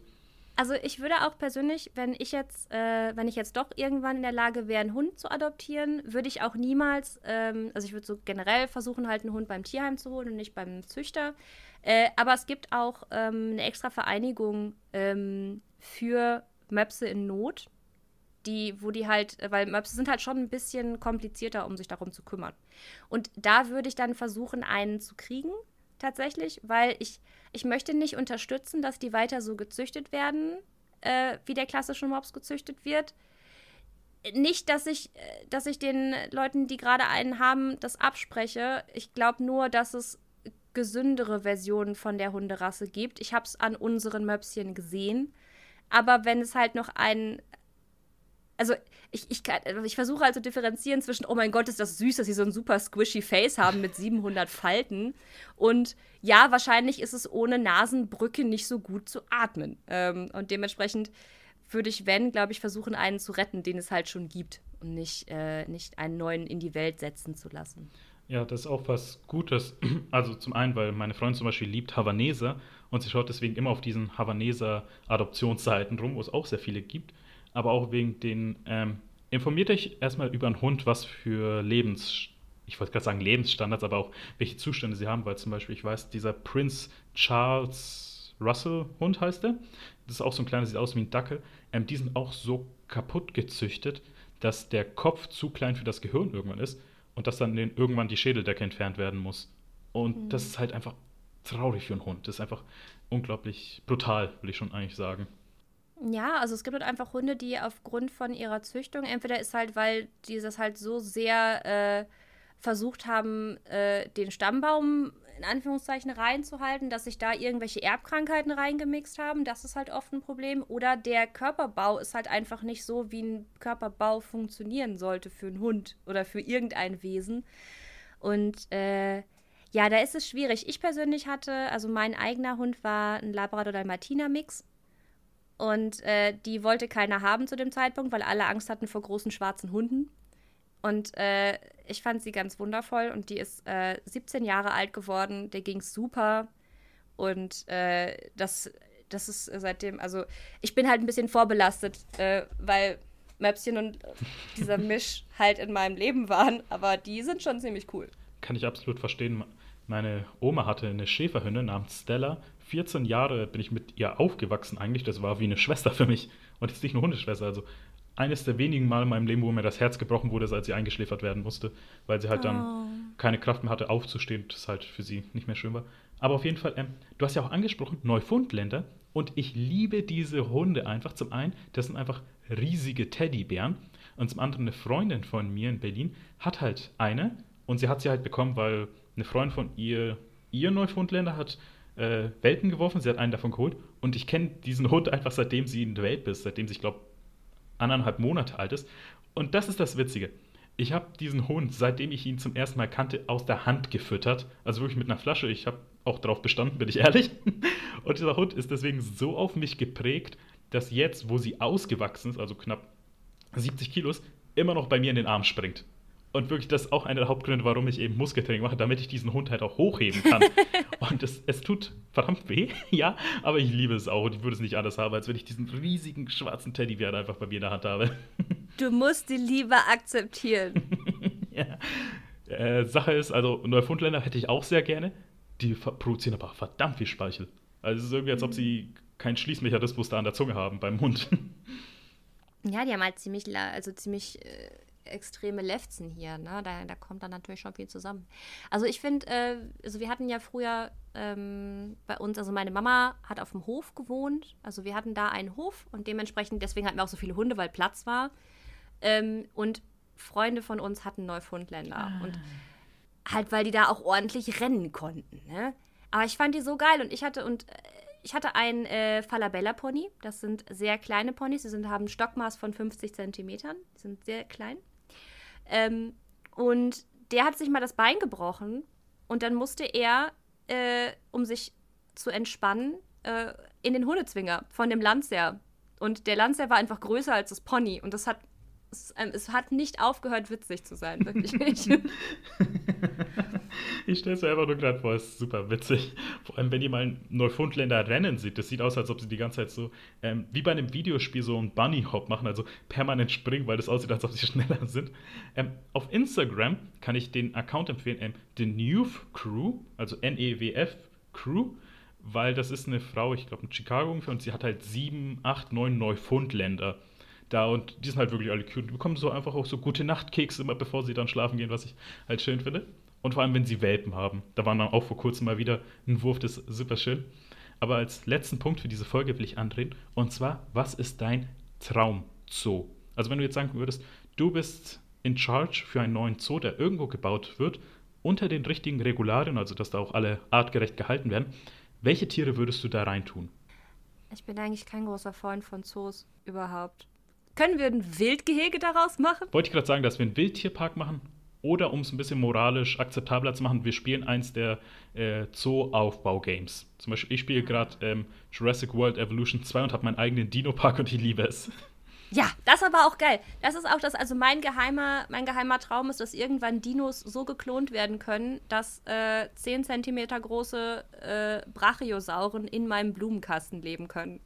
Also ich würde auch persönlich, wenn ich jetzt, äh, wenn ich jetzt doch irgendwann in der Lage wäre, einen Hund zu adoptieren, würde ich auch niemals, ähm, also ich würde so generell versuchen, halt einen Hund beim Tierheim zu holen und nicht beim Züchter. Äh, aber es gibt auch ähm, eine extra Vereinigung ähm, für Möpse in Not, die, wo die halt, weil Möpse sind halt schon ein bisschen komplizierter, um sich darum zu kümmern. Und da würde ich dann versuchen, einen zu kriegen, tatsächlich, weil ich, ich möchte nicht unterstützen, dass die weiter so gezüchtet werden, äh, wie der klassische Mops gezüchtet wird. Nicht, dass ich, äh, dass ich den Leuten, die gerade einen haben, das abspreche. Ich glaube nur, dass es gesündere Versionen von der Hunderasse gibt. Ich habe es an unseren Möpschen gesehen. Aber wenn es halt noch einen also ich, ich, ich versuche zu differenzieren zwischen, oh mein Gott, ist das süß, dass sie so ein super squishy Face haben mit 700 Falten. Und ja, wahrscheinlich ist es ohne Nasenbrücke nicht so gut zu atmen. Ähm, und dementsprechend würde ich, wenn, glaube ich, versuchen, einen zu retten, den es halt schon gibt. Und nicht, äh, nicht einen neuen in die Welt setzen zu lassen. Ja, das ist auch was Gutes. Also zum einen, weil meine Freundin zum Beispiel liebt Havaneser und sie schaut deswegen immer auf diesen Havaneser Adoptionsseiten rum, wo es auch sehr viele gibt. Aber auch wegen den, ähm, informiert euch erstmal über einen Hund, was für Lebens, ich wollte gerade sagen Lebensstandards, aber auch welche Zustände sie haben, weil zum Beispiel, ich weiß, dieser Prince Charles Russell Hund heißt der. Das ist auch so ein kleiner, sieht aus wie ein Dackel. Ähm, die sind auch so kaputt gezüchtet, dass der Kopf zu klein für das Gehirn irgendwann ist und dass dann irgendwann die Schädeldecke entfernt werden muss. Und das ist halt einfach traurig für einen Hund. Das ist einfach unglaublich brutal, will ich schon eigentlich sagen. Ja, also es gibt halt einfach Hunde, die aufgrund von ihrer Züchtung, entweder ist halt, weil dieses halt so sehr äh, versucht haben, äh, den Stammbaum in Anführungszeichen reinzuhalten, dass sich da irgendwelche Erbkrankheiten reingemixt haben. Das ist halt oft ein Problem. Oder der Körperbau ist halt einfach nicht so, wie ein Körperbau funktionieren sollte für einen Hund oder für irgendein Wesen. Und äh, ja, da ist es schwierig. Ich persönlich hatte, also mein eigener Hund war ein Labrador-Dalmatiner-Mix. Und äh, die wollte keiner haben zu dem Zeitpunkt, weil alle Angst hatten vor großen schwarzen Hunden. Und äh, ich fand sie ganz wundervoll und die ist äh, 17 Jahre alt geworden. Der ging super. Und äh, das, das ist seitdem, also ich bin halt ein bisschen vorbelastet, äh, weil Möpschen und dieser Misch halt in meinem Leben waren. Aber die sind schon ziemlich cool. Kann ich absolut verstehen. Meine Oma hatte eine Schäferhündin namens Stella. 14 Jahre bin ich mit ihr aufgewachsen eigentlich. Das war wie eine Schwester für mich. Und jetzt nicht nur Hundeschwester. Also eines der wenigen Mal in meinem Leben, wo mir das Herz gebrochen wurde, als sie eingeschläfert werden musste, weil sie halt oh. dann keine Kraft mehr hatte, aufzustehen, das halt für sie nicht mehr schön war. Aber auf jeden Fall, ähm, du hast ja auch angesprochen, Neufundländer. Und ich liebe diese Hunde einfach. Zum einen, das sind einfach riesige Teddybären. Und zum anderen, eine Freundin von mir in Berlin hat halt eine. Und sie hat sie halt bekommen, weil eine Freundin von ihr, ihr Neufundländer hat äh, Welpen geworfen. Sie hat einen davon geholt. Und ich kenne diesen Hund einfach seitdem sie in der Welt ist, seitdem sie, ich glaube, anderthalb Monate alt ist. Und das ist das Witzige. Ich habe diesen Hund, seitdem ich ihn zum ersten Mal kannte, aus der Hand gefüttert. Also wirklich mit einer Flasche. Ich habe auch darauf bestanden, bin ich ehrlich. Und dieser Hund ist deswegen so auf mich geprägt, dass jetzt, wo sie ausgewachsen ist, also knapp 70 Kilos, immer noch bei mir in den Arm springt. Und wirklich, das ist auch einer der Hauptgründe, warum ich eben Muskeltraining mache, damit ich diesen Hund halt auch hochheben kann. und es, es tut verdammt weh, ja, aber ich liebe es auch und ich würde es nicht anders haben, als wenn ich diesen riesigen schwarzen Teddybär einfach bei mir in der Hand habe. du musst die Liebe akzeptieren. ja. Äh, Sache ist, also Neufundländer hätte ich auch sehr gerne. Die produzieren aber verdammt viel Speichel. Also es ist irgendwie, als ob sie keinen Schließmechanismus da an der Zunge haben beim Hund. Ja, die haben halt ziemlich, also ziemlich äh, extreme Lefzen hier. Ne? Da, da kommt dann natürlich schon viel zusammen. Also ich finde, äh, also wir hatten ja früher ähm, bei uns, also meine Mama hat auf dem Hof gewohnt. Also wir hatten da einen Hof und dementsprechend, deswegen hatten wir auch so viele Hunde, weil Platz war. Ähm, und Freunde von uns hatten Neufundländer. Ah. Und halt, weil die da auch ordentlich rennen konnten. Ne? Aber ich fand die so geil und ich hatte und äh, ich hatte einen äh, Falabella-Pony. Das sind sehr kleine Ponys. Sie sind, haben ein Stockmaß von 50 Zentimetern. Die sind sehr klein. Ähm, und der hat sich mal das Bein gebrochen und dann musste er, äh, um sich zu entspannen, äh, in den Hundezwinger von dem Landsherr. Und der Landsherr war einfach größer als das Pony und das hat es, ähm, es hat nicht aufgehört, witzig zu sein, wirklich nicht. ich stelle es mir einfach nur gerade vor, es ist super witzig. Vor allem, wenn ihr mal einen Neufundländer rennen sieht, das sieht aus, als ob sie die ganze Zeit so, ähm, wie bei einem Videospiel, so einen Bunny-Hop machen, also permanent springen, weil das aussieht, als ob sie schneller sind. Ähm, auf Instagram kann ich den Account empfehlen, ähm, The Newf Crew, also N-E-W-F Crew weil das ist eine Frau, ich glaube in Chicago ungefähr, und sie hat halt sieben, acht, neun Neufundländer da und die sind halt wirklich alle cute. Die bekommen so einfach auch so gute Nachtkekse immer, bevor sie dann schlafen gehen, was ich halt schön finde. Und vor allem, wenn sie Welpen haben. Da waren dann auch vor kurzem mal wieder ein Wurf, das ist super schön. Aber als letzten Punkt für diese Folge will ich andrehen. Und zwar, was ist dein Traumzoo? Also wenn du jetzt sagen würdest, du bist in charge für einen neuen Zoo, der irgendwo gebaut wird, unter den richtigen Regularien, also dass da auch alle artgerecht gehalten werden, welche Tiere würdest du da reintun? Ich bin eigentlich kein großer Freund von Zoos überhaupt. Können wir ein Wildgehege daraus machen? Wollte ich gerade sagen, dass wir einen Wildtierpark machen. Oder um es ein bisschen moralisch akzeptabler zu machen, wir spielen eins der äh, Zoo-Aufbau-Games. Zum Beispiel, ich spiele gerade ähm, Jurassic World Evolution 2 und habe meinen eigenen Dino-Park und ich liebe es. Ja, das ist aber auch geil. Das ist auch das, also mein geheimer, mein geheimer Traum ist, dass irgendwann Dinos so geklont werden können, dass äh, 10 cm große äh, Brachiosauren in meinem Blumenkasten leben können.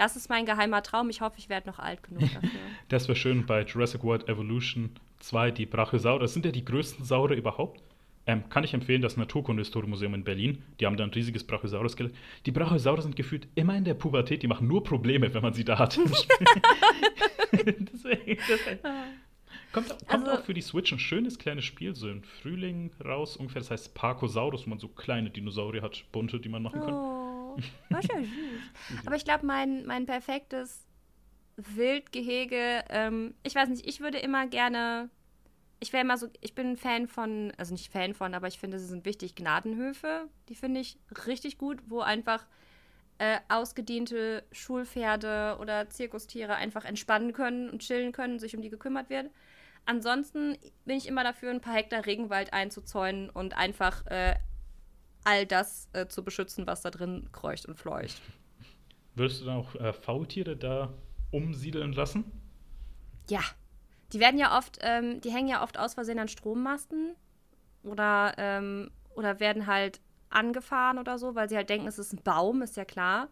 Das ist mein geheimer Traum. Ich hoffe, ich werde noch alt genug dafür. das wäre schön bei Jurassic World Evolution 2, die Brachiosaurus. Das sind ja die größten Saure überhaupt. Ähm, kann ich empfehlen, das Naturkundehistorienmuseum in Berlin. Die haben da ein riesiges Brachiosaurus-Skelett. Die Brachiosaurus sind gefühlt immer in der Pubertät. Die machen nur Probleme, wenn man sie da hat. Deswegen, das Kommt, kommt also, auch für die Switch ein schönes kleines Spiel, so im Frühling raus ungefähr. Das heißt Parkosaurus, wo man so kleine Dinosaurier hat, bunte, die man machen kann. War schon süß. Aber ich glaube, mein, mein perfektes Wildgehege, ähm, ich weiß nicht, ich würde immer gerne ich wäre immer so, ich bin ein Fan von, also nicht Fan von, aber ich finde, sie sind wichtig, Gnadenhöfe. Die finde ich richtig gut, wo einfach äh, ausgediente Schulpferde oder Zirkustiere einfach entspannen können und chillen können, sich um die gekümmert wird. Ansonsten bin ich immer dafür, ein paar Hektar Regenwald einzuzäunen und einfach äh, all das äh, zu beschützen, was da drin kreucht und fleucht. Würdest du dann auch äh, Faultiere da umsiedeln lassen? Ja. Die werden ja oft, ähm, die hängen ja oft aus Versehen an Strommasten oder, ähm, oder werden halt angefahren oder so, weil sie halt denken, es ist ein Baum, ist ja klar.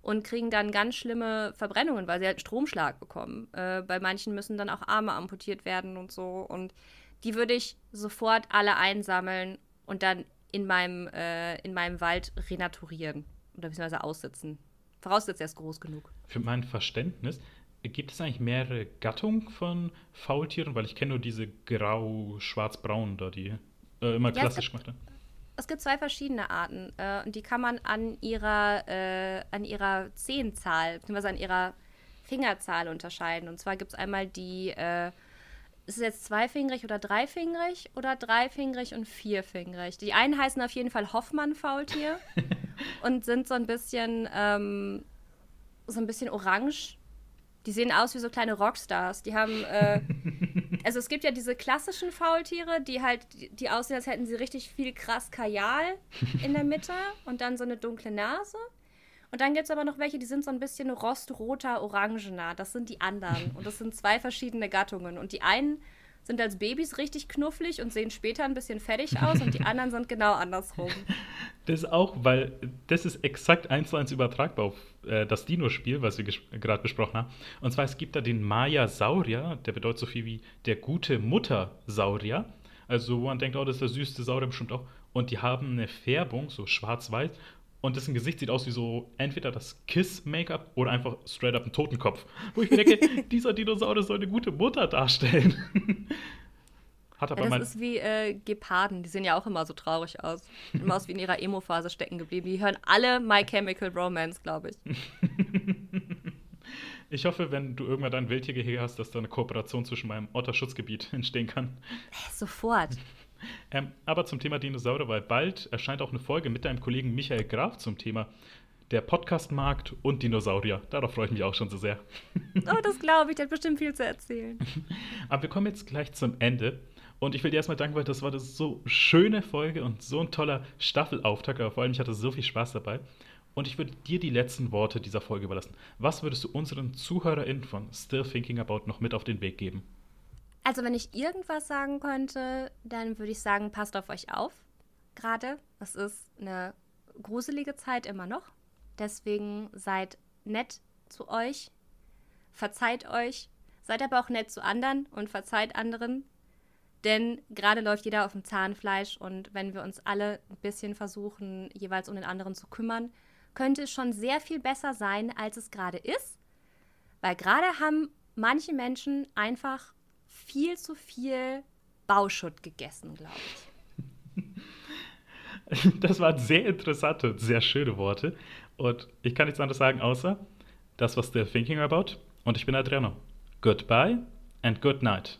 Und kriegen dann ganz schlimme Verbrennungen, weil sie halt einen Stromschlag bekommen. Äh, bei manchen müssen dann auch Arme amputiert werden und so. Und die würde ich sofort alle einsammeln und dann in meinem, äh, in meinem Wald renaturieren oder beziehungsweise aussitzen. Voraussetzt er ist groß genug. Für mein Verständnis, gibt es eigentlich mehrere Gattungen von Faultieren? Weil ich kenne nur diese grau-schwarz-braun da, die äh, immer ja, klassisch gemacht werden. Es gibt zwei verschiedene Arten äh, und die kann man an ihrer, äh, an ihrer Zehenzahl, beziehungsweise an ihrer Fingerzahl unterscheiden. Und zwar gibt es einmal die äh, ist es jetzt zweifingrig oder dreifingrig oder dreifingrig und vierfingrig? Die einen heißen auf jeden Fall Hoffmann-Faultier und sind so ein bisschen, ähm, so ein bisschen orange. Die sehen aus wie so kleine Rockstars. Die haben, äh, also es gibt ja diese klassischen Faultiere, die halt, die aussehen, als hätten sie richtig viel krass Kajal in der Mitte und dann so eine dunkle Nase. Und dann gibt es aber noch welche, die sind so ein bisschen rostroter, orangener. Das sind die anderen. Und das sind zwei verschiedene Gattungen. Und die einen sind als Babys richtig knufflig und sehen später ein bisschen fertig aus und die anderen sind genau andersrum. Das ist auch, weil das ist exakt eins zu eins übertragbar auf äh, das Dino-Spiel, was wir gerade besprochen haben. Und zwar, es gibt da den Maya-Saurier, der bedeutet so viel wie der gute Mutter-Saurier. Also, wo man denkt, oh, das ist der süßeste Saurier bestimmt auch. Und die haben eine Färbung, so schwarz-weiß, und dessen Gesicht sieht aus wie so entweder das Kiss-Make-up oder einfach straight up ein Totenkopf. Wo ich mir denke, dieser Dinosaurier soll eine gute Mutter darstellen. Hat aber ja, das ist wie äh, Geparden, die sehen ja auch immer so traurig aus. Immer aus wie in ihrer Emo-Phase stecken geblieben. Die hören alle My Chemical Romance, glaube ich. Ich hoffe, wenn du irgendwann dein Wildtiergehege hast, dass da eine Kooperation zwischen meinem Otterschutzgebiet entstehen kann. Sofort. Ähm, aber zum Thema Dinosaurier, weil bald erscheint auch eine Folge mit deinem Kollegen Michael Graf zum Thema der Podcastmarkt und Dinosaurier. Darauf freue ich mich auch schon so sehr. Oh, das glaube ich, der hat bestimmt viel zu erzählen. Aber wir kommen jetzt gleich zum Ende. Und ich will dir erstmal danken, weil das war eine so schöne Folge und so ein toller Staffelauftakt. Aber vor allem, ich hatte so viel Spaß dabei. Und ich würde dir die letzten Worte dieser Folge überlassen. Was würdest du unseren ZuhörerInnen von Still Thinking About noch mit auf den Weg geben? Also, wenn ich irgendwas sagen könnte, dann würde ich sagen, passt auf euch auf. Gerade. Es ist eine gruselige Zeit immer noch. Deswegen seid nett zu euch. Verzeiht euch. Seid aber auch nett zu anderen und verzeiht anderen. Denn gerade läuft jeder auf dem Zahnfleisch und wenn wir uns alle ein bisschen versuchen, jeweils um den anderen zu kümmern, könnte es schon sehr viel besser sein, als es gerade ist. Weil gerade haben manche Menschen einfach viel zu viel Bauschutt gegessen, glaube ich. Das waren sehr interessante, sehr schöne Worte. Und ich kann nichts anderes sagen, außer das, was they're thinking about. Und ich bin Adriano. Goodbye and good night.